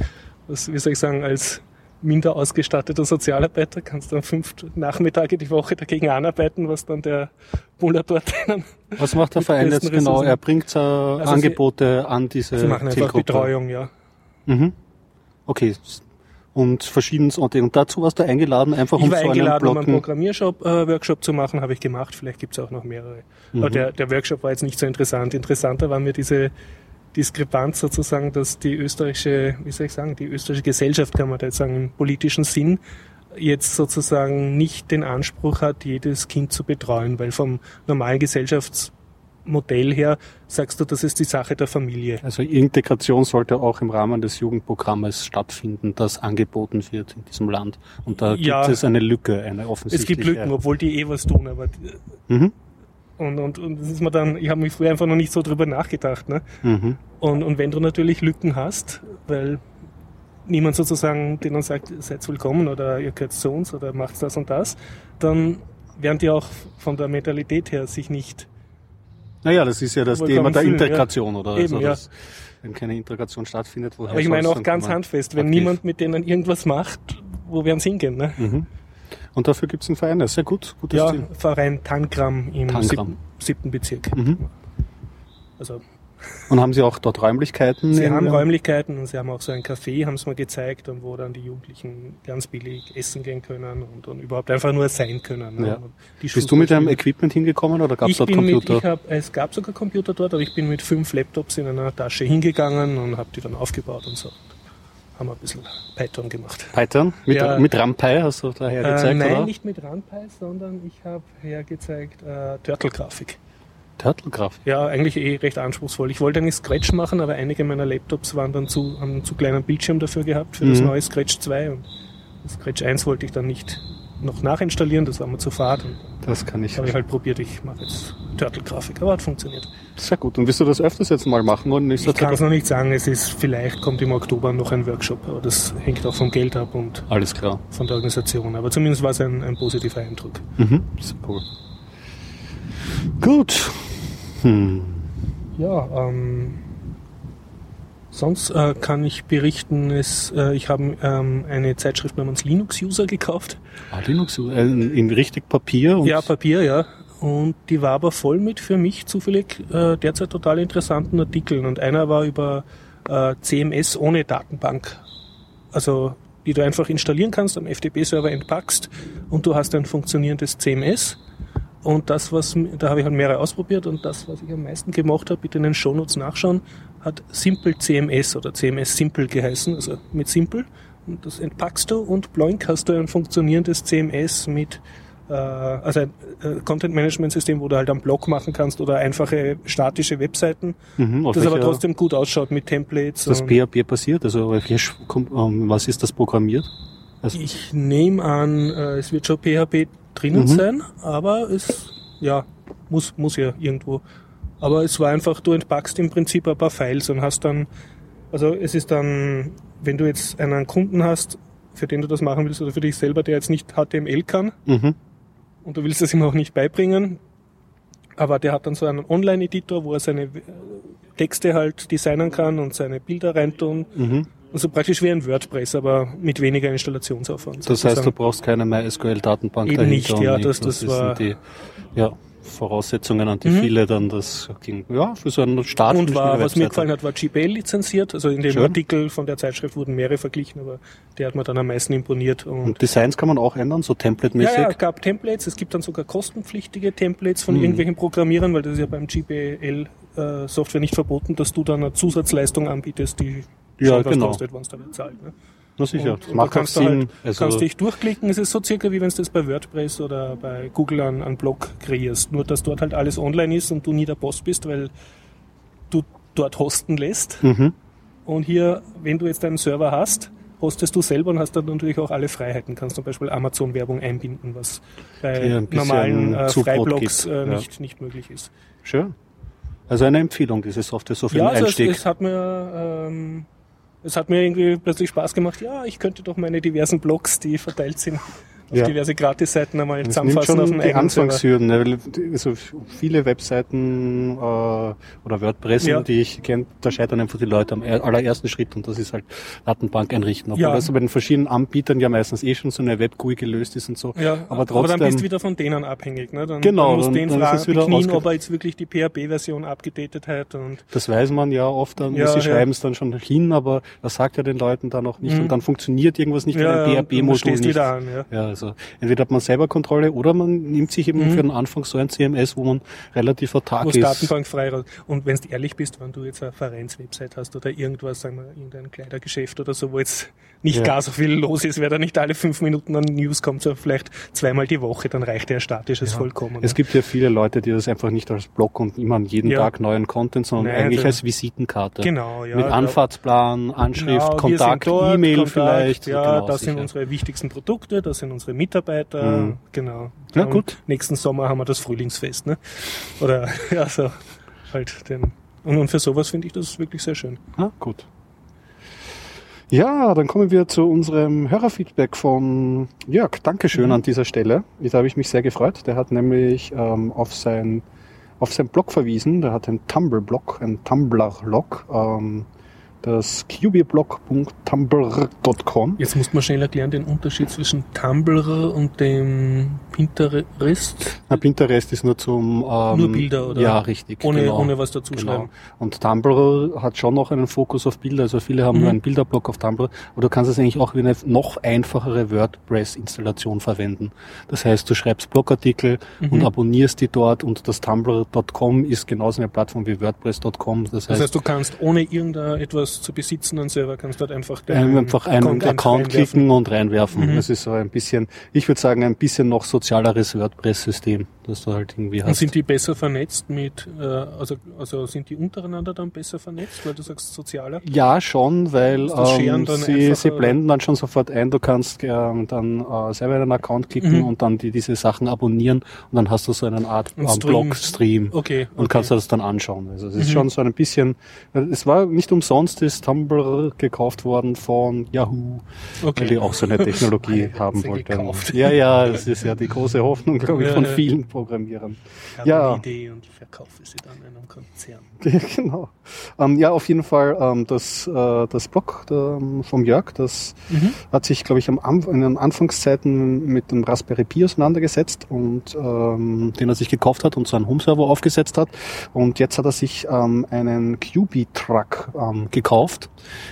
was, wie soll ich sagen, als minder ausgestatteter Sozialarbeiter kannst du dann fünf Nachmittage die Woche dagegen anarbeiten, was dann der Buller *laughs* dort einen, Was macht der Verein jetzt genau? Ressourcen. Er bringt äh, sie- Angebote an diese sie machen einfach Zielgruppe. Betreuung, ja. Mhm. Okay. Und verschiedenes und dazu warst du eingeladen, einfach Ich um war so einen eingeladen, um einen. Programmiershop-Workshop zu machen, habe ich gemacht. Vielleicht gibt's auch noch mehrere. Mhm. Aber der, der Workshop war jetzt nicht so interessant. Interessanter war mir diese Diskrepanz sozusagen, dass die österreichische, wie soll ich sagen, die österreichische Gesellschaft, kann man da jetzt sagen, im politischen Sinn, jetzt sozusagen nicht den Anspruch hat, jedes Kind zu betreuen, weil vom normalen Gesellschaftsmodell her sagst du, das ist die Sache der Familie. Also Integration sollte auch im Rahmen des Jugendprogrammes stattfinden, das angeboten wird in diesem Land. Und da Ja. gibt es eine Lücke, eine Es offensichtliche. gibt Lücken, obwohl die eh was tun, aber Mhm. Und, und, und das ist mir dann, ich habe mich früher einfach noch nicht so drüber nachgedacht, ne? Mhm. Und, und wenn du natürlich Lücken hast, weil niemand sozusagen denen sagt, seid willkommen oder ihr gehört zu uns oder macht das und das, dann werden die auch von der Mentalität her sich nicht. Naja, das ist ja das Thema der fühlen, ja. Integration, oder? Eben, also, ja. dass, wenn keine Integration stattfindet, woher Aber ich meine auch ganz handfest, wenn Aktiv. niemand mit denen irgendwas macht, wo werden sie hingehen? Ne? Mhm. Und dafür gibt es einen Verein, das ist sehr gut, gutes Ja, Ziel. Verein Tangram im Tangram. siebten, Bezirk. Mhm. Also Und haben Sie auch dort Räumlichkeiten? Sie haben Räumlichkeiten und sie haben auch so ein Café, haben es mir gezeigt, und wo dann die Jugendlichen ganz billig essen gehen können und, und überhaupt einfach nur sein können. ne? Ja. Bist du mit deinem Equipment hingekommen oder gab es dort Computer? Mit, ich hab, es gab sogar Computer dort, aber ich bin mit fünf Laptops in einer Tasche hingegangen und habe die dann aufgebaut und so. Haben wir ein bisschen Python gemacht. Python? Mit, Ja. mit RAMPy hast du daher Äh, gezeigt, nein, oder? nicht mit RunPy, sondern ich habe hergezeigt äh, Turtle-Grafik. Turtle-Grafik. Ja, eigentlich eh recht anspruchsvoll. Ich wollte eigentlich Scratch machen, aber einige meiner Laptops waren dann zu, haben einen zu kleinen Bildschirm dafür gehabt für das Mhm. neue Scratch 2 und das Scratch 1 wollte ich dann nicht noch nachinstallieren, das war mir zu fad und Das kann ich. habe ich halt probiert, ich mache jetzt Turtle-Grafik, aber hat funktioniert. Sehr gut. Und wirst du das öfters jetzt mal machen? Und Ich kann es noch nicht sagen, es ist, vielleicht kommt im Oktober noch ein Workshop, aber das hängt auch vom Geld ab und Alles klar. von der Organisation, aber zumindest war es ein, ein positiver Eindruck. Mhm. Sehr cool. Gut. Hm. Ja, ähm, sonst äh, kann ich berichten, es, äh, ich habe ähm, eine Zeitschrift namens Linux User gekauft. Ah, Linux, äh, in richtig Papier und ja, Papier, ja. Und die war aber voll mit für mich zufällig äh, derzeit total interessanten Artikeln. Und einer war über äh, CMS ohne Datenbank. Also die du einfach installieren kannst, am FTP-Server entpackst und du hast ein funktionierendes CMS. Und das, was, da habe ich halt mehrere ausprobiert und das, was ich am meisten gemacht habe, bitte in den Shownotes nachschauen, hat Simple CMS oder CMS Simple geheißen, also mit Simple. Und das entpackst du und bloink hast du ein funktionierendes CMS mit, äh, also ein äh, Content Management System, wo du halt einen Blog machen kannst oder einfache statische Webseiten, mhm, das aber trotzdem gut ausschaut mit Templates. das PHP passiert? Also ähm, was ist das programmiert? Also, Ich nehme an, äh, es wird schon PHP drinnen Mhm. sein, aber es, ja, muss, muss ja irgendwo. Aber es war einfach, du entpackst im Prinzip ein paar Files und hast dann Also es ist dann, wenn du jetzt einen Kunden hast, für den du das machen willst oder für dich selber, der jetzt nicht HTML kann Mhm. und du willst es ihm auch nicht beibringen, aber der hat dann so einen Online-Editor, wo er seine äh, Texte halt designen kann und seine Bilder reintun. Mhm. Also praktisch wie ein WordPress, aber mit weniger Installationsaufwand. Das heißt, du sozusagen. brauchst keine MySQL-Datenbank Eben dahinter. nicht, ja, das- das war- die ja, Voraussetzungen, an die Mhm. viele dann das ging. Ja, für so einen Start. Und war, was mir gefallen hat, war GPL lizenziert. Also in dem Schön. Artikel von der Zeitschrift wurden mehrere verglichen, aber der hat mir dann am meisten imponiert. Und Und Designs kann man auch ändern, so ja, template-mäßig. ja, es gab Templates. Es gibt dann sogar kostenpflichtige Templates von Mhm. irgendwelchen Programmierern, weil das ist ja beim GPL äh, Software nicht verboten, dass du dann eine Zusatzleistung anbietest, die Ja, schon was genau. kostet, wenn es dann zahlt. Ne? Na sicher, Und- das macht kannst du Sinn. Halt, also, kannst dich durchklicken. Es ist so circa wie wenn du das bei WordPress oder bei Google einen, einen Blog kreierst. Nur, dass dort halt alles online ist und du nie der Boss bist, weil du dort hosten lässt. mhm. Und hier, wenn du jetzt einen Server hast, hostest du selber und hast dann natürlich auch alle Freiheiten. Kannst zum Beispiel Amazon-Werbung einbinden, was bei ein bisschen normalen äh, Freiblogs äh, ja. nicht, nicht möglich ist. Schön. Also eine Empfehlung, diese Software, so für ja, also es, Einstieg. es hat mir ähm, es hat mir irgendwie plötzlich Spaß gemacht. Ja, ich könnte doch meine diversen Blogs, die verteilt sind, auf Ja. diverse Gratisseiten einmal Das nimmt zusammenfassen auf schon die eigenen Server. Anfangshürden. ne, weil Also viele Webseiten äh, oder WordPress, Ja. die ich kenne, da scheitern einfach die Leute am er- allerersten Schritt und das ist halt Datenbank einrichten. Obwohl Ja. das bei den verschiedenen Anbietern ja meistens eh schon so eine Web-GUI gelöst ist und so. Ja, aber trotzdem. dann bist du wieder von denen abhängig. Ne? Dann, Genau, dann musst du den dann fragen, ausge- ob er jetzt wirklich die PHP-Version abgedatet hat. Und Das weiß man ja oft dann, Ja, sie ja. schreiben es dann schon hin, aber das sagt ja den Leuten dann auch nicht Mhm. und dann funktioniert irgendwas nicht, weil ja, ein und du PHP-Modul nicht. wieder an. Ja. Ja, also entweder hat man selber Kontrolle oder man nimmt sich eben Mhm. für den Anfang so ein CMS, wo man relativ autark ist. datenbankfrei raus. Und wenn du ehrlich bist, wenn du jetzt eine Vereinswebsite hast oder irgendwas, sagen wir, irgendein Kleidergeschäft oder so, wo jetzt nicht Ja. gar so viel los ist, wer da nicht alle fünf Minuten an News kommt, sondern vielleicht zweimal die Woche, dann reicht ja statisches Ja. vollkommen. Es gibt ja viele Leute, die das einfach nicht als Blog und immer an jeden Ja. Tag neuen Content, sondern Nein, eigentlich also- als Visitenkarte. Genau, ja. Mit Anfahrtsplan, Anschrift, Genau, wir sind Kontakt, E-Mail vielleicht. Ja, Genau, das sind sicher. unsere wichtigsten Produkte, das sind unsere Mitarbeiter. Mhm. Genau. Ja, Und gut. Nächsten Sommer haben wir das Frühlingsfest, ne? Oder *laughs* ja, so halt den. Und, und für sowas finde ich das wirklich sehr schön. Ja, gut. Ja, dann kommen wir zu unserem Hörerfeedback von Jörg. Dankeschön Mhm. an dieser Stelle. Da habe ich mich sehr gefreut. Der hat nämlich ähm, auf sein auf sein Blog verwiesen. Der hat einen Tumblr-Blog, einen Tumblr-Log, ähm, das qbblog.tumblr.com. Jetzt muss man schnell erklären den Unterschied zwischen Tumblr und dem Pinterest. Na, Pinterest ist nur zum ähm, Nur Bilder, oder? Ja, richtig. Ohne, genau. ohne was dazu Genau. schreiben. Und Tumblr hat schon noch einen Fokus auf Bilder. Also viele haben Mhm. nur einen Bilderblock auf Tumblr. Aber du kannst es eigentlich auch wie eine noch einfachere WordPress-Installation verwenden. Das heißt, du schreibst Blogartikel Mhm. und abonnierst die dort und das Tumblr.com ist genauso eine Plattform wie WordPress.com. Das Das heißt, heißt, du kannst ohne irgendetwas zu besitzen an Server, kannst dort einfach ähm, einfach einen Account klicken und reinwerfen. Mhm. Das ist so ein bisschen, ich würde sagen, ein bisschen noch sozialeres WordPress-System, das du halt irgendwie Und hast. sind die besser vernetzt mit, äh, also, also sind die untereinander dann besser vernetzt, weil du sagst sozialer? Ja, schon, weil ähm, sie, sie blenden dann schon sofort ein, du kannst ähm, dann äh, selber einen Account klicken Mhm. und dann die, diese Sachen abonnieren und dann hast du so eine Art ähm, Stream. Blog-Stream Okay. und okay. kannst das dann anschauen. Also es ist Mhm. schon so ein bisschen, es war nicht umsonst, ist Tumblr gekauft worden von Yahoo, okay. weil die auch so eine *laughs* Technologie haben wollten. gekauft. Ja, ja, das ist ja die große Hoffnung, glaube ich, Ja, von ja. vielen Programmierern. Ich Ja. eine Idee und verkaufe sie dann einem Konzern. *laughs* genau. Ähm, ja, auf jeden Fall ähm, das, äh, das Blog ähm, vom Jörg, das Mhm. hat sich, glaube ich, am in den Anfangszeiten mit dem Raspberry Pi auseinandergesetzt und ähm, den er sich gekauft hat und so einen Home-Server aufgesetzt hat. Und jetzt hat er sich ähm, einen QB-Truck ähm, gekauft.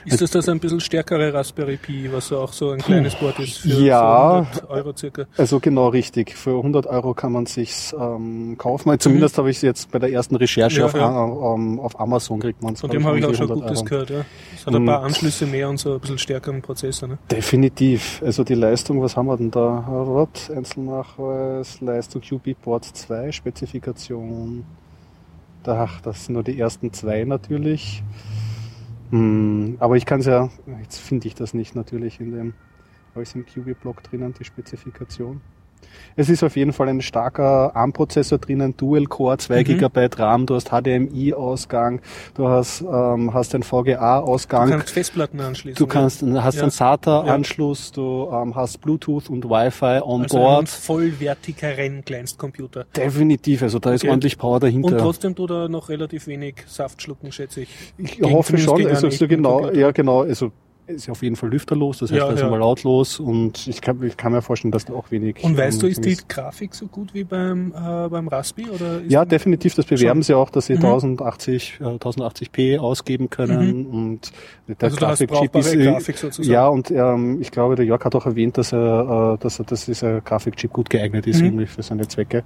Ist das das ein bisschen stärkere Raspberry Pi, was auch so ein kleines Board ist für Ja. so 100 Euro circa? Also genau richtig. Für 100 Euro kann man sich's ähm, kaufen. Zumindest habe ich jetzt bei der ersten Recherche Ja, auf, ja. A- ähm, auf Amazon kriegt man Von dem habe ich auch schon Gutes Euro. gehört, ja. Es hat ein paar Und- Anschlüsse mehr und so ein bisschen stärkeren Prozessor, ne? Definitiv. Also die Leistung, was haben wir denn da? Was? Einzelnachweis, Leistung QB Port 2, Spezifikation. Ach, das sind nur die ersten zwei natürlich. Hm, aber ich kann es ja, jetzt finde ich das nicht natürlich in dem, ich es im QB-Block drinnen, die Spezifikation. Es ist auf jeden Fall ein starker ARM-Prozessor drinnen, Dual-Core, 2 Mhm. GB RAM, du hast HDMI-Ausgang, du hast, ähm, hast den VGA-Ausgang. Du kannst Festplatten anschließen. Du kannst, hast Ja. einen SATA-Anschluss, du ähm, hast Bluetooth und Wi-Fi on also einen board. vollwertigeren Kleinstcomputer. Definitiv, also da ist Okay. ordentlich Power dahinter. Und trotzdem tut er noch relativ wenig Saft schlucken, schätze ich. Ich Gegen- hoffe schon, also einen so echten genau, ja genau, also ist auf jeden Fall lüfterlos, das heißt Ja, also ja. mal lautlos und ich kann, ich kann mir vorstellen, dass da auch wenig. Und weißt du, ähm, ist die Grafik so gut wie beim, äh, beim Raspi? Oder Ja, definitiv, das bewerben Schon. sie auch, dass sie Mhm. 1080, äh, 1080p ausgeben können und der Also du Grafikchip ist, äh, Grafik sozusagen. ja und ähm, ich glaube, der Jörg hat auch erwähnt, dass er, äh, dass er, dass dieser Grafikchip gut geeignet ist Mhm. für seine Zwecke.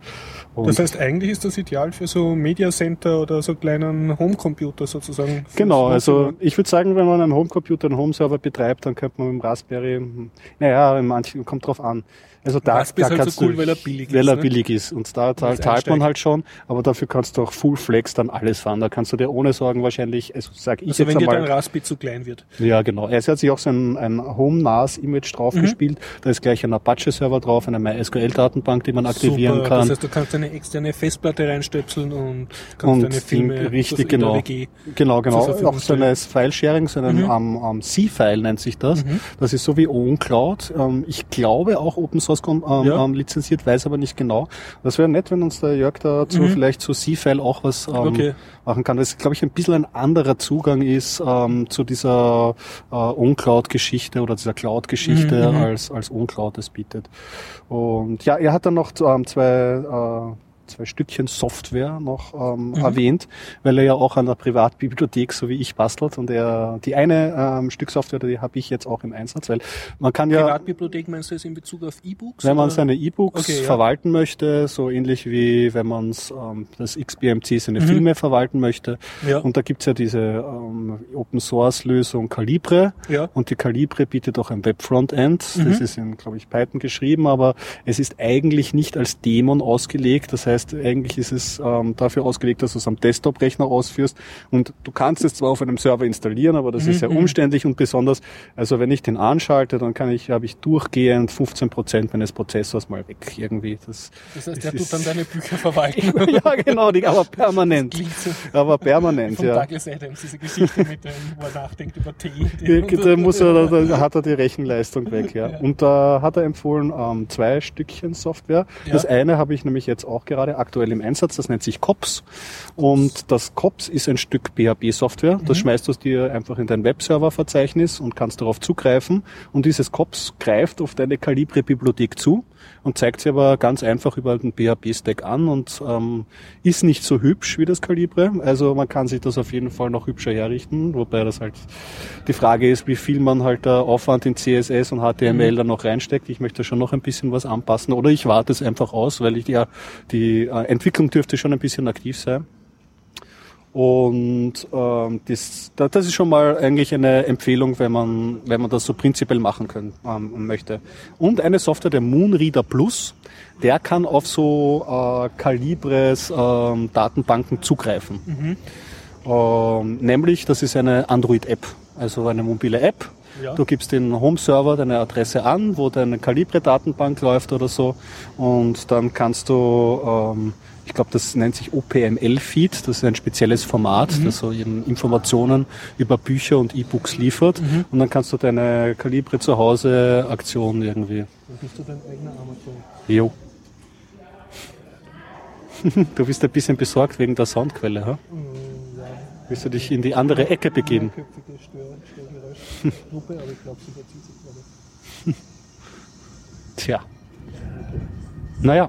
Und Das heißt, eigentlich ist das ideal für so Media Center oder so kleinen Homecomputer sozusagen. Genau, also ich würde sagen, wenn man einen Homecomputer, einen Homeserver betreibt, dann könnte man mit dem Raspberry, hm, naja, manchen kommt drauf an. Also da, Raspberry da ist halt so cool, du, weil er billig weil ist, er ne? billig ist. Und da zahlt, zahlt man halt schon, aber dafür kannst du auch Full Flex dann alles fahren. Da kannst du dir ohne Sorgen wahrscheinlich, also sag ich Also jetzt wenn dir dein einmal, Raspi zu klein wird. ja genau. Er hat sich auch so ein, ein Home-NAS-Image drauf Mhm. Da ist gleich ein Apache-Server drauf, eine MySQL-Datenbank, die man aktivieren Super. kann. Das heißt, du kannst eine externe Festplatte reinstöpseln und kannst Und deine Filme richtig, genau. WG. Genau, genau. Auch so ein File-Sharing, so ein Mhm. ähm, ähm, C-File nennt sich das. Das ist so wie OwnCloud. Ähm, ich glaube auch Open Source ähm, Ja. ähm, lizenziert, weiß aber nicht genau. Das wäre nett, wenn uns der Jörg dazu Mhm. vielleicht zu C-File auch was ähm, Okay. machen kann. Das, glaube ich, ein bisschen ein anderer Zugang ist ähm, zu dieser äh, OwnCloud-Geschichte oder dieser Cloud-Geschichte Mhm, mhm. als, als OwnCloud es bietet. Und ja, er hat dann noch ähm, zwei, äh, zwei Stückchen Software noch ähm, Mhm. erwähnt, weil er ja auch an der Privatbibliothek, so wie ich, bastelt. Und er, die eine ähm, Stück Software, die habe ich jetzt auch im Einsatz, weil man kann ja, Privatbibliothek meinst du jetzt in Bezug auf E-Books? wenn man seine E-Books Okay, ja. verwalten möchte, so ähnlich wie wenn man ähm, das XBMC seine Mhm. Filme verwalten möchte. Ja. Und da gibt's ja diese ähm, Open Source Lösung Calibre. Ja. Und die Calibre bietet auch ein Web-Frontend. Mhm. Das ist in, glaube ich, Python geschrieben, aber es ist eigentlich nicht als Dämon ausgelegt. Das heißt, eigentlich ist es ähm, dafür ausgelegt, dass du es am Desktop-Rechner ausführst. Und du kannst es zwar auf einem Server installieren, aber das ist sehr Mhm. umständlich und besonders, also wenn ich den anschalte, dann kann ich, habe ich durchgehend 15 Prozent meines Prozessors mal weg irgendwie. Das, Das heißt, der ist- tut dann deine Bücher verwalten. *laughs* ja, genau, die, aber permanent. So Aber permanent, vom ja. Douglas Adams, diese Geschichte mit dem, wo er nachdenkt über Tee. *laughs* Da, da muss er, da, da hat er die Rechenleistung weg, ja. Und da hat er empfohlen ähm, zwei Stückchen Software. Ja. Das eine habe ich nämlich jetzt auch gerade aktuell im Einsatz, das nennt sich COPS. Und das COPS ist ein Stück PHP-Software. Das schmeißt du dir einfach in dein Webserver-Verzeichnis und kannst darauf zugreifen. Und dieses COPS greift auf deine Calibre-Bibliothek zu und zeigt sie aber ganz einfach über den PHP-Stack an und ähm, ist nicht so hübsch wie das Calibre. Also man kann sich das auf jeden Fall noch hübscher herrichten, wobei das halt die Frage ist, wie viel man halt da Aufwand in CSS und HTML dann noch reinsteckt. Ich möchte schon noch ein bisschen was anpassen oder ich warte es einfach aus, weil ich ja die äh, Entwicklung dürfte schon ein bisschen aktiv sein. Und ähm, das, da- das ist schon mal eigentlich eine Empfehlung, wenn man, wenn man das so prinzipiell machen können, ähm, möchte. Und eine Software, der Moonreader Plus, der kann auf so äh, Calibres ähm, Datenbanken zugreifen. Ähm, nämlich, das ist eine Android-App, also eine mobile App. Ja. Du gibst den Home-Server deine Adresse an, wo deine Calibre-Datenbank läuft oder so. Und dann kannst du, ähm, ich glaube, das nennt sich OPML-Feed. Das ist ein spezielles Format, das so eben Informationen über Bücher und E-Books liefert. Und dann kannst du deine Calibre zu Hause Aktion irgendwie. Dann bist du dein eigener Amazon. Jo. *laughs* Du bist ein bisschen besorgt wegen der Soundquelle, ha? Willst du dich in die andere Ecke begeben? Störgeräuschgruppe, *laughs* aber ich glaube, sie verzieht sich gerade. Tja. Naja.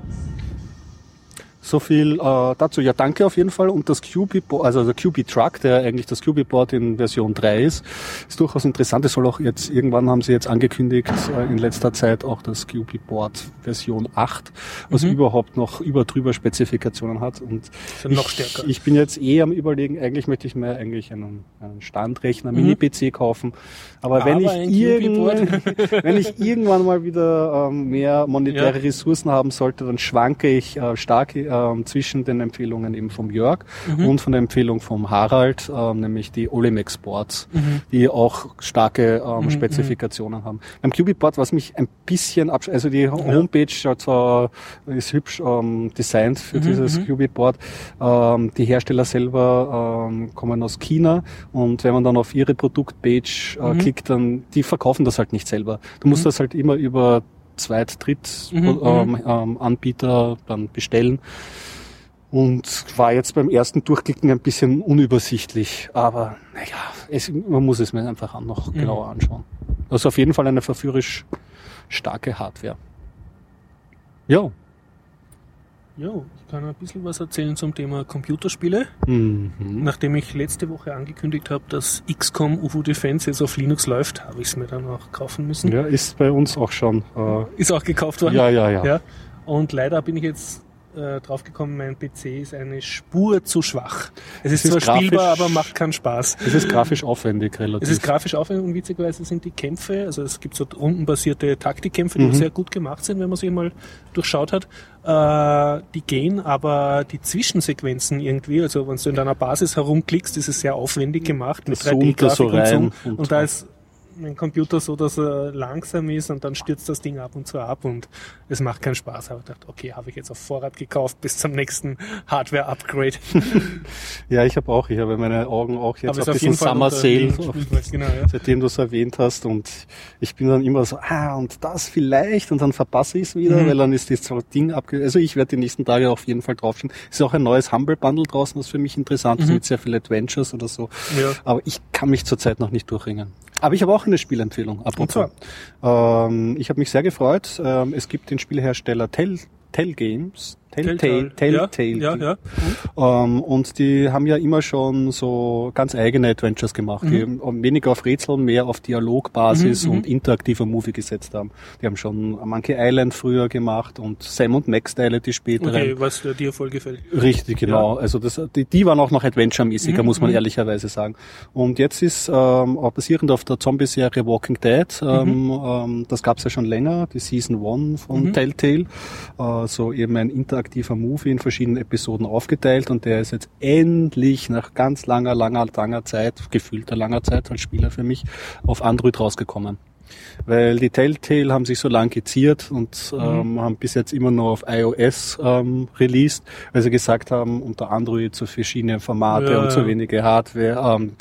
So viel äh, dazu. Ja, danke auf jeden Fall. Und das QB, also der QB Truck, der eigentlich das QB Board in Version 3 ist, ist durchaus interessant. Es soll auch jetzt, irgendwann haben sie jetzt angekündigt, äh, in letzter Zeit auch das QB Board Version 8, was überhaupt noch über drüber Spezifikationen hat. Und stärker. ich bin jetzt eh am überlegen, eigentlich möchte ich mir eigentlich einen, einen Standrechner, Mini-PC kaufen. Aber, wenn, Aber ich ein irgendwann, *laughs* wenn ich irgendwann mal wieder ähm, mehr monetäre Ja. Ressourcen haben sollte, dann schwanke ich äh, stark äh, zwischen den Empfehlungen eben vom Jörg und von der Empfehlung vom Harald, ähm, nämlich die Olimex Boards, die auch starke ähm, Spezifikationen haben. Beim Qubit-Board, was mich ein bisschen absch also die Homepage schaut zwar, ist hübsch ähm, designt für dieses Qubit-Board. Ähm, die Hersteller selber ähm, kommen aus China und wenn man dann auf ihre Produktpage äh, klickt, dann die verkaufen das halt nicht selber. Du musst das halt immer über Zweit-, Dritt ähm, ähm, Anbieter dann bestellen. Und war jetzt beim ersten Durchklicken ein bisschen unübersichtlich. Aber naja, es, man muss es mir einfach an, noch genauer anschauen. Also auf jeden Fall eine verführerisch starke Hardware. Ja. Jo, ich kann ein bisschen was erzählen zum Thema Computerspiele. Mhm. Nachdem ich letzte Woche angekündigt habe, dass XCOM UFO Defense jetzt auf Linux läuft, habe ich es mir dann auch kaufen müssen. Ja, ist bei uns auch schon. Äh, Ist auch gekauft worden. ja, ja, ja. Ja. Und leider bin ich jetzt äh, draufgekommen, mein PC ist eine Spur zu schwach. Es ist, ist zwar grafisch- spielbar, aber macht keinen Spaß. Es ist grafisch aufwendig relativ. Es ist grafisch aufwendig und witzigerweise sind die Kämpfe, also es gibt so rundenbasierte Taktikkämpfe, die sehr gut gemacht sind, wenn man sie mal durchschaut hat. Äh, die gehen, aber die Zwischensequenzen irgendwie, also wenn du in deiner Basis herumklickst, ist es sehr aufwendig gemacht mit Das zoomt da 3D-Grafik so und so. und Und da ist mein Computer so, dass er langsam ist und dann stürzt das Ding ab und zu ab und es macht keinen Spaß. Aber ich dachte, okay, habe ich jetzt auf Vorrat gekauft bis zum nächsten Hardware-Upgrade. *laughs* ja, ich habe auch, ich habe meine Augen auch jetzt auf auf diesen Summer Sale, *laughs* genau, ja. seitdem du es erwähnt hast und ich bin dann immer so, ah, und das vielleicht und dann verpasse ich es wieder, Mhm. weil dann ist das Ding abge... Also ich werde die nächsten Tage auf jeden Fall draufschauen. Es ist auch ein neues Humble Bundle draußen, das für mich interessant ist, mit sehr viel Adventures oder so. Mhm. Ja. Aber ich kann mich zurzeit noch nicht durchringen. Aber ich habe auch eine Spielempfehlung. Apropos. Ähm, ich habe mich sehr gefreut. Ähm, es gibt den Spielhersteller Tell, Tell Games. Telltale, Telltale. Ja, ja, ja. Ähm, und die haben ja immer schon so ganz eigene Adventures gemacht, die weniger auf Rätsel, mehr auf Dialogbasis und interaktiver Movie gesetzt haben. Die haben schon Monkey Island früher gemacht und Sam und Max Teile, die späteren. Okay, was äh, dir voll gefällt. Richtig, genau. Also das, die, die waren auch noch Adventure-mäßiger, muss man ehrlicherweise sagen. Und jetzt ist ähm, auch basierend auf der Zombie-Serie Walking Dead, ähm, ähm, das gab's ja schon länger, die Season 1 von Telltale, äh, so eben ein interaktiver Movie in verschiedenen Episoden aufgeteilt und der ist jetzt endlich nach ganz langer, langer, langer Zeit, gefühlter langer Zeit als Spieler für mich, auf Android rausgekommen. Weil die Telltale haben sich so lang geziert und ähm, haben bis jetzt immer nur auf iOS ähm, released, weil sie gesagt haben, unter Android zu verschiedene Formate Ja, und zu ja. wenige Hardware, ähm,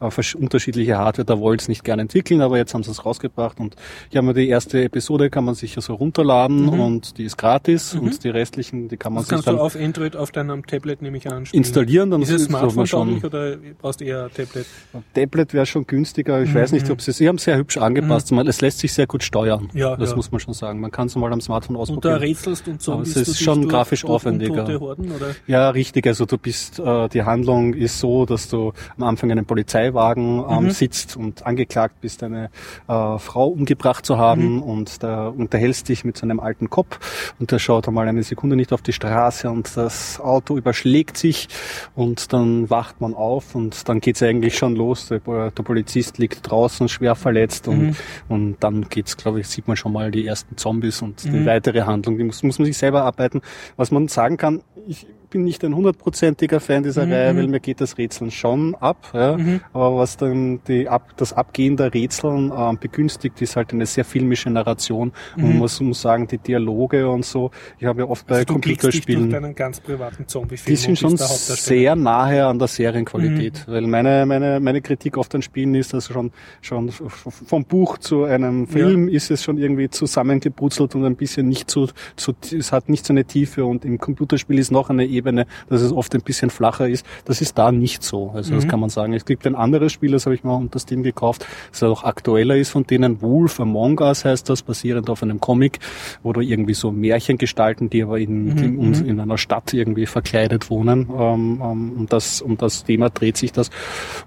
äh, unterschiedliche Hardware, da wollen sie nicht gerne entwickeln, aber jetzt haben sie es rausgebracht und hier haben wir die erste Episode, kann man sich ja so runterladen und die ist gratis und die restlichen, die kann man Das sich kannst du dann auf Android auf deinem Tablet nehme ich an. spielen. installieren, dann Ist es Smartphone schon oder brauchst du eher Tablet? Tablet wäre schon günstiger. Ich weiß nicht, ob sie, sie haben sehr hübsch angepasst. zumal Es lässt sich sehr gut steuern. Ja, das ja. muss man schon sagen. Man kann es mal am Smartphone Und da ausprobieren. rätselst und so. Aber es ist schon durch- grafisch durch aufwendiger. Horden? Ja, richtig. Also du bist, äh, die Handlung ist so, dass du am Anfang in einem Polizeiwagen ähm, Mhm. sitzt und angeklagt bist, eine äh, Frau umgebracht zu haben Mhm. und da unterhältst dich mit so einem alten Kopf und der schaut einmal eine Sekunde nicht auf die Straße und das Auto überschlägt sich und dann wacht man auf und dann geht's eigentlich schon los. Der, der Polizist liegt draußen schwer verletzt und, Mhm. und dann geht's, glaube ich, sieht man schon mal die ersten Zombies und Mhm. die weitere Handlung, die muss, muss man sich selber arbeiten. Was man sagen kann, ich bin nicht ein hundertprozentiger Fan dieser Mhm. Reihe, weil mir geht das Rätseln schon ab. Ja. Aber was dann die ab, das Abgehen der Rätseln ähm, begünstigt, ist halt eine sehr filmische Narration. Und man muss, muss sagen, die Dialoge und so, ich habe ja oft bei Mhm. Also dich durch Computerspielen deinen ganz privaten Zombie-Film die sind schon sehr nahe an der Serienqualität. Mhm. Weil meine, meine, meine Kritik oft an Spielen ist, dass schon, schon vom Buch zu einem Film ist es schon irgendwie zusammengebrutzelt und ein bisschen nicht so, so, es hat nicht so eine Tiefe und im Computerspiel ist noch eine Ebene, dass es oft ein bisschen flacher ist. Das ist da nicht so. Also Mhm. das kann man sagen. Es gibt ein anderes Spiel, das habe ich mal unter Steam gekauft, das auch aktueller ist von denen. Wolf Among Us heißt das, basierend auf einem Comic, wo du irgendwie so Märchen gestalten, die aber in, die in, uns in einer Stadt irgendwie verkleidet wohnen. Ähm, ähm, um, das, um das Thema dreht sich das.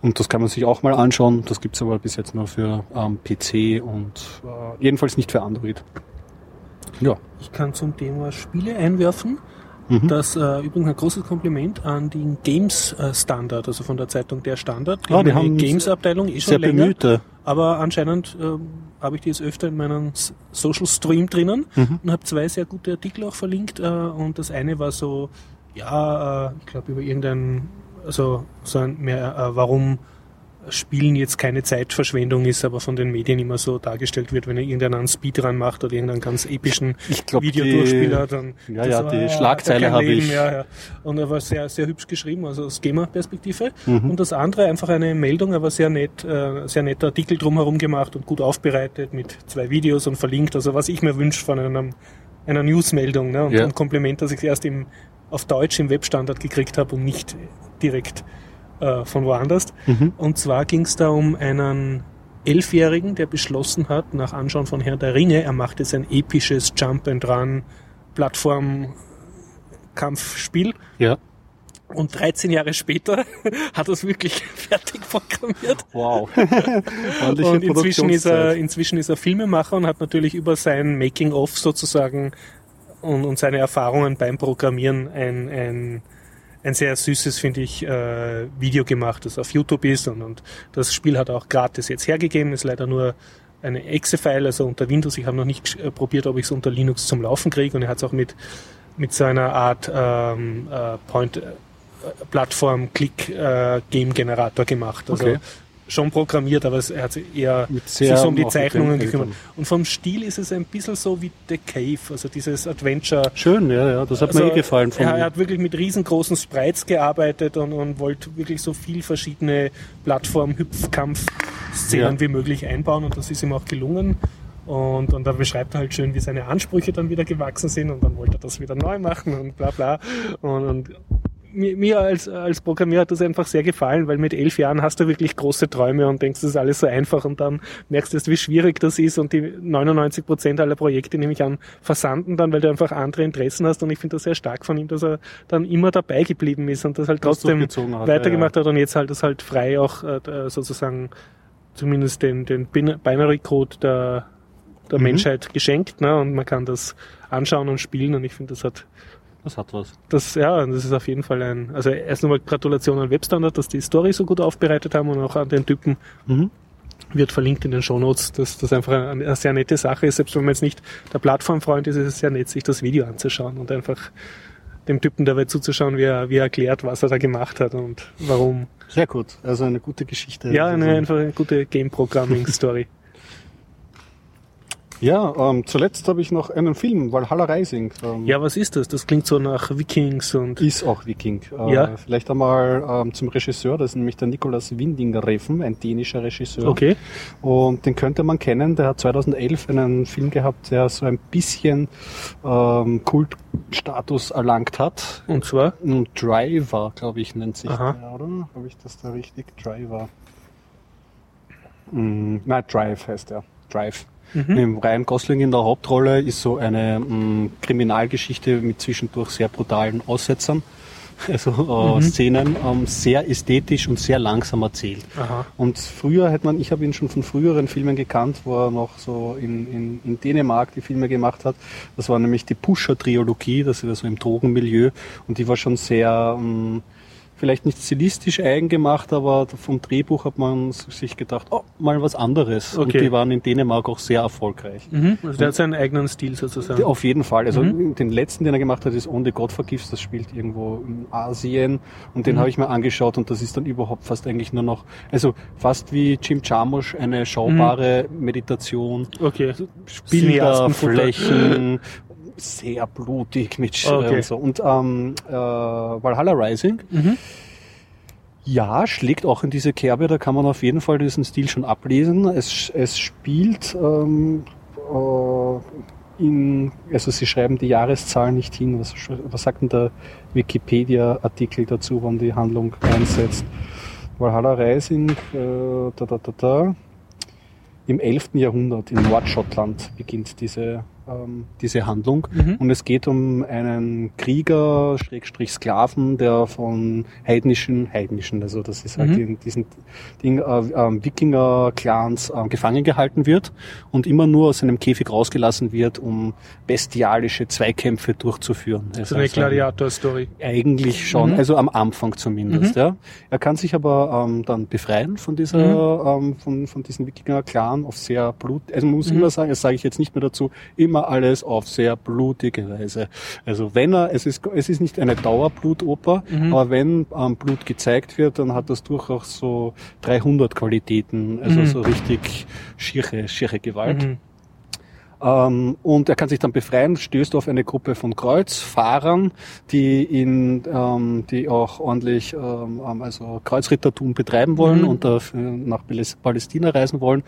Und das kann man sich auch mal anschauen. Das gibt's aber bis jetzt nur für ähm, PC und äh, jedenfalls nicht für Android. Ja. Ich kann zum Thema Spiele einwerfen. Mhm. Das äh, übrigens ein großes Kompliment an den Games äh, Standard, also von der Zeitung Der Standard. Die Ah, haben die haben Games-Abteilung eh schon Sehr länger. bemühte. Aber anscheinend ähm, habe ich die jetzt öfter in meinem Social Stream drinnen Mhm. und habe zwei sehr gute Artikel auch verlinkt. Äh, und das eine war so ja, äh, ich glaube über irgendein, also so ein mehr, äh, warum Spielen jetzt keine Zeitverschwendung ist, aber von den Medien immer so dargestellt wird, wenn er irgendeinen einen Speedrun macht oder irgendeinen ganz epischen Videodurchspieler, dann ja, ja, die Schlagzeile habe ich. Ja, ja. Und er war sehr, sehr hübsch geschrieben, also aus Gamer-Perspektive. Mhm. Und das andere einfach eine Meldung, aber sehr nett, äh, sehr netter Artikel drumherum gemacht und gut aufbereitet mit zwei Videos und verlinkt. Also was ich mir wünsche von einem, einer Newsmeldung ne? und ja. ein Kompliment, dass ich es erst im, auf Deutsch im Webstandard gekriegt habe und nicht direkt äh, von woanders. Mhm. Und zwar ging es da um einen Elfjährigen, der beschlossen hat, nach Anschauen von Herr der Ringe, er macht jetzt ein episches Jump and Run Plattform Kampfspiel. Ja. Und 13 Jahre später *laughs* hat er es wirklich *laughs* fertig programmiert. Wow. *laughs* und inzwischen ist, er, inzwischen ist er Filmemacher und hat natürlich über sein Making-of sozusagen und, und seine Erfahrungen beim Programmieren ein, ein ein sehr süßes, finde ich, äh, Video gemacht, das auf YouTube ist und, und das Spiel hat auch gratis jetzt hergegeben, ist leider nur eine Exe-File, also unter Windows. Ich habe noch nicht äh, probiert, ob ich es unter Linux zum Laufen kriege und er hat es auch mit, mit so einer Art ähm, äh, Point, äh, äh, gemacht. Also okay schon programmiert, aber er hat eher sich so um die Zeichnungen gekümmert. Und vom Stil ist es ein bisschen so wie The Cave, also dieses Adventure. Schön, ja, ja, das hat also, mir eh gefallen. Von er, er hat wirklich mit riesengroßen Sprites gearbeitet und, und wollte wirklich so viel verschiedene Plattform-Hüpfkampf-Szenen ja. wie möglich einbauen und das ist ihm auch gelungen. Und, und da beschreibt er halt schön, wie seine Ansprüche dann wieder gewachsen sind und dann wollte er das wieder neu machen und bla bla. Und, und mir, mir als, als Programmierer hat das einfach sehr gefallen, weil mit elf Jahren hast du wirklich große Träume und denkst, das ist alles so einfach und dann merkst du erst, wie schwierig das ist und die 99 Prozent aller Projekte, nehme ich an, versanden dann, weil du einfach andere Interessen hast und ich finde das sehr stark von ihm, dass er dann immer dabei geblieben ist und das halt trotzdem hat, weitergemacht ja, ja. hat und jetzt halt das halt frei auch äh, sozusagen zumindest den, den Binary Code der, der mhm. Menschheit geschenkt ne? und man kann das anschauen und spielen und ich finde, das hat das hat was. Das, ja, das ist auf jeden Fall ein, also erst einmal Gratulation an Webstandard, dass die Story so gut aufbereitet haben und auch an den Typen. Mhm. Wird verlinkt in den Shownotes, dass das einfach eine, sehr nette Sache ist. Selbst wenn man jetzt nicht der Plattformfreund ist, ist es sehr nett, sich das Video anzuschauen und einfach dem Typen dabei zuzuschauen, wie er, wie er erklärt, was er da gemacht hat und warum. Sehr gut. Also eine gute Geschichte. Ja, eine, also einfach eine gute Game-Programming-Story. Ja, ähm, zuletzt habe ich noch einen Film, Valhalla Rising. Ähm, ja, was ist das? Das klingt so nach Vikings und... Ist auch Viking. Äh, ja. Vielleicht einmal ähm, zum Regisseur, das ist nämlich der Nikolaus Windingereffen, ein dänischer Regisseur. Okay. Und den könnte man kennen, der hat 2011 einen Film gehabt, der so ein bisschen ähm, Kultstatus erlangt hat. Und zwar? Und Driver, glaube ich, nennt sich Aha. der, oder? Habe ich das da richtig? Driver. Mm, nein, Drive heißt er. Drive. Mhm. Mit Ryan Gosling in der Hauptrolle ist so eine mh, mm, Kriminalgeschichte mit zwischendurch sehr brutalen Aussetzern. *laughs* Also äh, mhm. Szenen ähm, sehr ästhetisch und sehr langsam erzählt. Aha. Und früher hätte man, ich habe ihn schon von früheren Filmen gekannt, wo er noch so in, in, in Dänemark die Filme gemacht hat. Das war nämlich die Pusher-Triologie, das ist so im Drogenmilieu und die war schon sehr ähm, vielleicht nicht stilistisch eigen gemacht, aber vom Drehbuch hat man sich gedacht, oh, mal was anderes. Okay. Und die waren in Dänemark auch sehr erfolgreich. Mhm. Also der hat seinen eigenen Stil sozusagen. Auf jeden Fall. Also mhm. den letzten, den er gemacht hat, ist Onde God Forgives. Das spielt irgendwo in Asien. Und den mhm. habe ich mir angeschaut und das ist dann überhaupt fast eigentlich nur noch, also fast wie Jim Jarmusch, eine schaubare mhm. Meditation. Okay. Bilder, Flächen, *laughs* sehr blutig mit okay. und so. Und ähm, äh, Valhalla Rising. Mhm. Ja, schlägt auch in diese Kerbe, da kann man auf jeden Fall diesen Stil schon ablesen. Es, es spielt ähm, äh, in, also sie schreiben die Jahreszahlen nicht hin. Was, was sagt denn der Wikipedia-Artikel dazu, wann die Handlung einsetzt? Valhalla Rising, äh, da, da, da, da. Im 11. Jahrhundert in Nordschottland beginnt diese ähm, diese Handlung. Mhm. Und es geht um einen Krieger, Schrägstrich Sklaven, der von heidnischen, heidnischen, also das ist halt mhm. in diesen Ding, äh, äh, Wikinger-Clans äh, gefangen gehalten wird und immer nur aus seinem Käfig rausgelassen wird, um bestialische Zweikämpfe durchzuführen. So also eine Gladiator-Story. Eigentlich schon, mhm. also am Anfang zumindest. Mhm. Ja. Er kann sich aber ähm, dann befreien von dieser, mhm. ähm, von, von diesem Wikinger-Clan auf sehr Blut, also man muss mhm. immer sagen, das sage ich jetzt nicht mehr dazu, immer immer alles auf sehr blutige Weise. Also wenn er, es ist, es ist nicht eine Dauerblutoper, Mhm. aber wenn ähm, Blut gezeigt wird, dann hat das durchaus so 300 Qualitäten, also Mhm. so richtig schiere, schiere Gewalt. Mhm. Ähm, und er kann sich dann befreien, stößt auf eine Gruppe von Kreuzfahrern, die ihn, ähm, die auch ordentlich ähm, ähm, also Kreuzrittertum betreiben wollen Mhm. und nach Paläs- Palästina reisen wollen.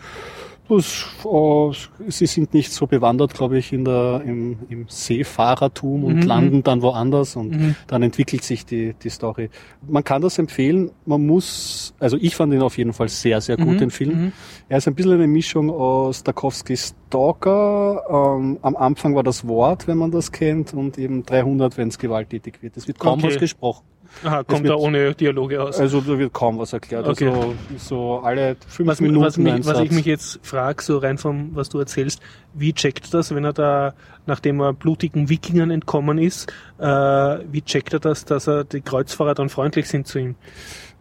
Das, äh, sie sind nicht so bewandert, glaube ich, in der, im, im Seefahrertum und Mhm. landen dann woanders und Mhm. dann entwickelt sich die, die Story. Man kann das empfehlen. Man muss, also ich fand ihn auf jeden Fall sehr, sehr gut, Mhm. den Film. Mhm. Er ist ein bisschen eine Mischung aus Tarkovskis Stalker. Ähm, am Anfang war das Wort, wenn man das kennt, und eben 300, wenn es gewalttätig wird. Es wird kaum Okay. was gesprochen. Aha, kommt wird- da ohne Dialoge aus. Also da wird kaum was erklärt. Okay. Also so alle fünf was, Minuten was, mich, was ich mich jetzt frage, so rein vom, was du erzählst, wie checkt das, wenn er da, nachdem er blutigen Wikingern entkommen ist, äh, wie checkt er das, dass er die Kreuzfahrer dann freundlich sind zu ihm?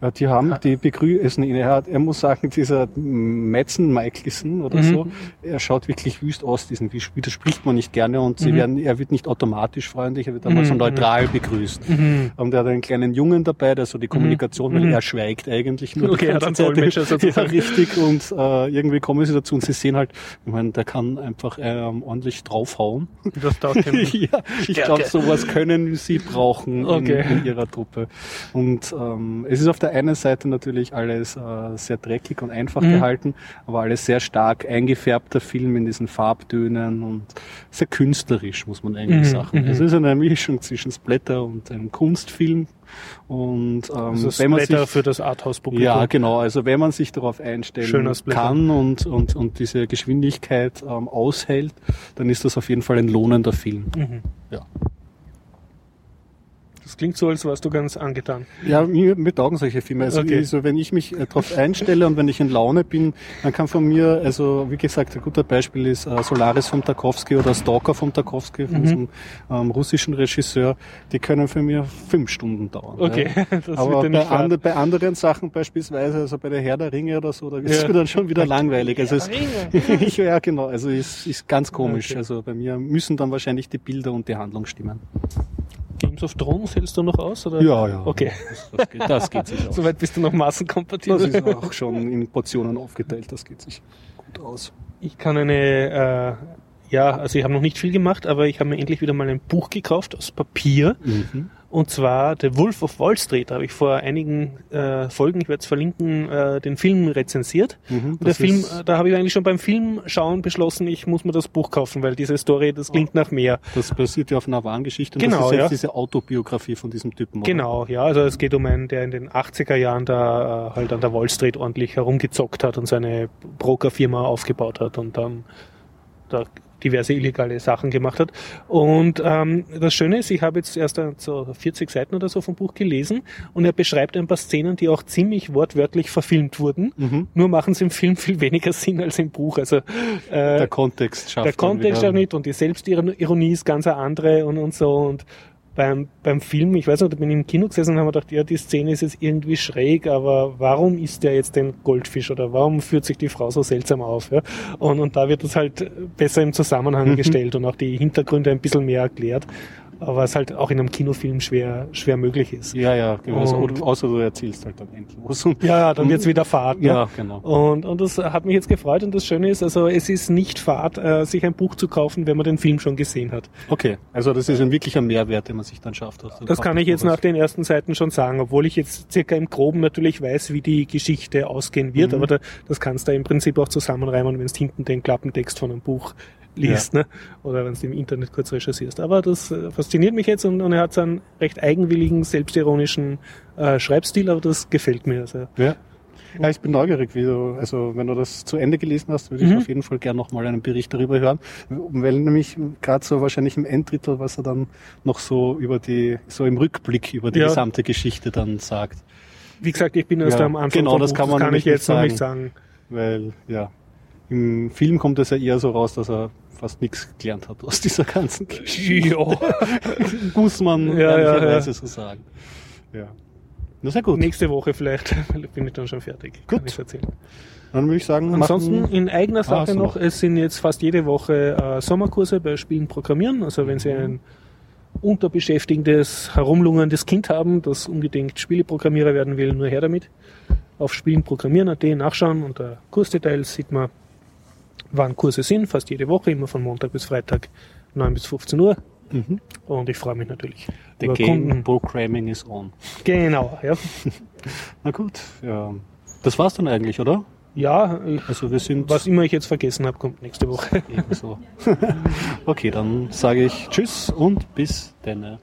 Ja, die haben, die begrüßen ihn. Er, hat, er muss sagen, dieser Metzen Michelson oder Mhm. so, er schaut wirklich wüst aus, diesen widerspricht man nicht gerne und sie Mhm. werden, er wird nicht automatisch freundlich, er wird einmal Mhm, so mhm. neutral begrüßt. Mhm. Und er hat einen kleinen Jungen dabei, der so die Kommunikation, weil Mhm. er schweigt eigentlich nur. Okay, er hat einen. Dolmetscher Ja, sozusagen. richtig. Und äh, irgendwie kommen sie dazu und sie sehen halt, ich meine, der kann einfach ähm, ordentlich draufhauen. Das taugt *laughs* ihm. ja, ich glaube, sowas können sie brauchen Okay. in, in ihrer Truppe. Und ähm, es ist auf der einen Seite natürlich alles äh, sehr dreckig und einfach Mhm. gehalten, aber alles sehr stark eingefärbter Film in diesen Farbtönen und sehr künstlerisch, muss man eigentlich Mhm, sagen. mhm. Es ist eine Mischung zwischen Splatter und einem Kunstfilm. Und ähm, Also wenn man Splatter sich für das Arthouse-Publikum. ja, genau. Also wenn man sich darauf einstellen kann und, und, und diese Geschwindigkeit ähm, aushält, dann ist das auf jeden Fall ein lohnender Film. Mhm. Ja. Das klingt so, als warst du ganz angetan. Ja, mir, mir taugen solche Filme. Also, Okay. also wenn ich mich äh, darauf einstelle und wenn ich in Laune bin, dann kann von mir, also wie gesagt, ein guter Beispiel ist äh, Solaris vom Tarkovsky oder Stalker vom Tarkovsky, von Mhm. diesem ähm, russischen Regisseur, die können für mir fünf Stunden dauern. Okay, *laughs* Ja. das Aber wird bei, and, bei anderen Sachen beispielsweise, also bei der Herr der Ringe oder so, da ist es Ja. mir dann schon wieder langweilig. Also es, *laughs* ich, ja, genau. Also es ist ganz komisch. Okay. Also bei mir müssen dann wahrscheinlich die Bilder und die Handlung stimmen. Games of Thrones hältst du noch aus? Oder? Ja, ja. Okay. Das, das geht, das geht *laughs* sich aus. Soweit bist du noch massenkompatibel. Das ist auch schon in Portionen aufgeteilt, das geht sich gut aus. Ich kann eine, äh, ja, also ich habe noch nicht viel gemacht, aber ich habe mir endlich wieder mal ein Buch gekauft aus Papier. Mhm. Und zwar The Wolf of Wall Street. Habe ich vor einigen äh, Folgen, ich werde es verlinken, äh, den Film rezensiert. Mhm, Und der Film, äh, da habe ich eigentlich schon beim Film schauen beschlossen, ich muss mir das Buch kaufen, weil diese Story, das klingt nach mehr. Das basiert ja auf einer wahren Geschichte. Und Genau, das ist jetzt ja. diese Autobiografie von diesem Typen. oder? Genau, ja, also es geht um einen, der in den 80er Jahren da äh, halt an der Wall Street ordentlich herumgezockt hat und seine Brokerfirma aufgebaut hat und dann da diverse illegale Sachen gemacht hat. Und ähm, das Schöne ist, ich habe jetzt erst äh, so 40 Seiten oder so vom Buch gelesen und er beschreibt ein paar Szenen, die auch ziemlich wortwörtlich verfilmt wurden. Mhm. Nur machen sie im Film viel weniger Sinn als im Buch. Also äh, Der Kontext schafft der Kontext auch nicht und die Selbstironie ist ganz eine andere und, und so und beim, beim Film, ich weiß nicht, da bin ich im Kino gesessen und haben wir gedacht, ja, die Szene ist jetzt irgendwie schräg, aber warum isst der jetzt den Goldfisch oder warum führt sich die Frau so seltsam auf? Ja? Und, und da wird das halt besser im Zusammenhang Mhm. gestellt und auch die Hintergründe ein bisschen mehr erklärt, aber es halt auch in einem Kinofilm schwer, schwer möglich ist. Ja, ja, genau. Also, Und- außer du erzählst halt dann endlos. Und- Ja, dann *laughs* wird's wieder Fahrt. Ne? Ja, genau. Und, und das hat mich jetzt gefreut und das Schöne ist, also es ist nicht Fahrt, äh, sich ein Buch zu kaufen, wenn man den Film schon gesehen hat. Okay, also das ist ein wirklicher Mehrwert, den man sich dann schafft. Also Das kann ich jetzt nach den ersten Seiten schon sagen, obwohl ich jetzt circa im Groben natürlich weiß, wie die Geschichte ausgehen wird, Mhm. aber da, das kannst du im Prinzip auch zusammenreimen, wenn du hinten den Klappentext von einem Buch liest, ne? oder wenn du im Internet kurz recherchierst. Aber das äh, fasziniert mich jetzt und, und er hat so einen recht eigenwilligen, selbstironischen äh, Schreibstil, aber das gefällt mir. Also, Ja. Ja, ich bin neugierig, wie du, also wenn du das zu Ende gelesen hast, würde ich Mhm. auf jeden Fall gerne nochmal einen Bericht darüber hören, weil nämlich gerade so wahrscheinlich im Enddrittel, was er dann noch so über die, so im Rückblick über die Ja. gesamte Geschichte dann sagt, wie gesagt, ich bin erst Ja, am Anfang genau, das Buch, kann man das kann ich jetzt nicht noch nicht sagen. weil ja, im Film kommt es ja eher so raus, dass er fast nichts gelernt hat aus dieser ganzen Geschichte. Ja. *laughs* Muss man Ja, ja, ehrlicherweise ja. so sagen. Ja. Na sehr gut. Nächste Woche vielleicht *laughs* bin ich dann schon fertig. Kann Gut. ich erzählen. Dann würde ich sagen, Ansonsten in eigener Sache so noch, es sind jetzt fast jede Woche äh, Sommerkurse bei Spielen Programmieren. Also wenn Sie ein unterbeschäftigendes, herumlungerndes Kind haben, das unbedingt Spieleprogrammierer werden will, nur her damit. Auf Spielenprogrammieren.at nachschauen unter Kursdetails sieht man, wann Kurse sind, fast jede Woche, immer von Montag bis Freitag 9 bis 15 Uhr. Mhm. Und ich freue mich natürlich The über game Kunden. programming is on. Genau, ja. *laughs* Na gut, ja. Das war's dann eigentlich, oder? Ja, Also wir sind was immer ich jetzt vergessen habe, kommt nächste Woche. ebenso. *laughs* okay, dann sage ich Tschüss und bis denne.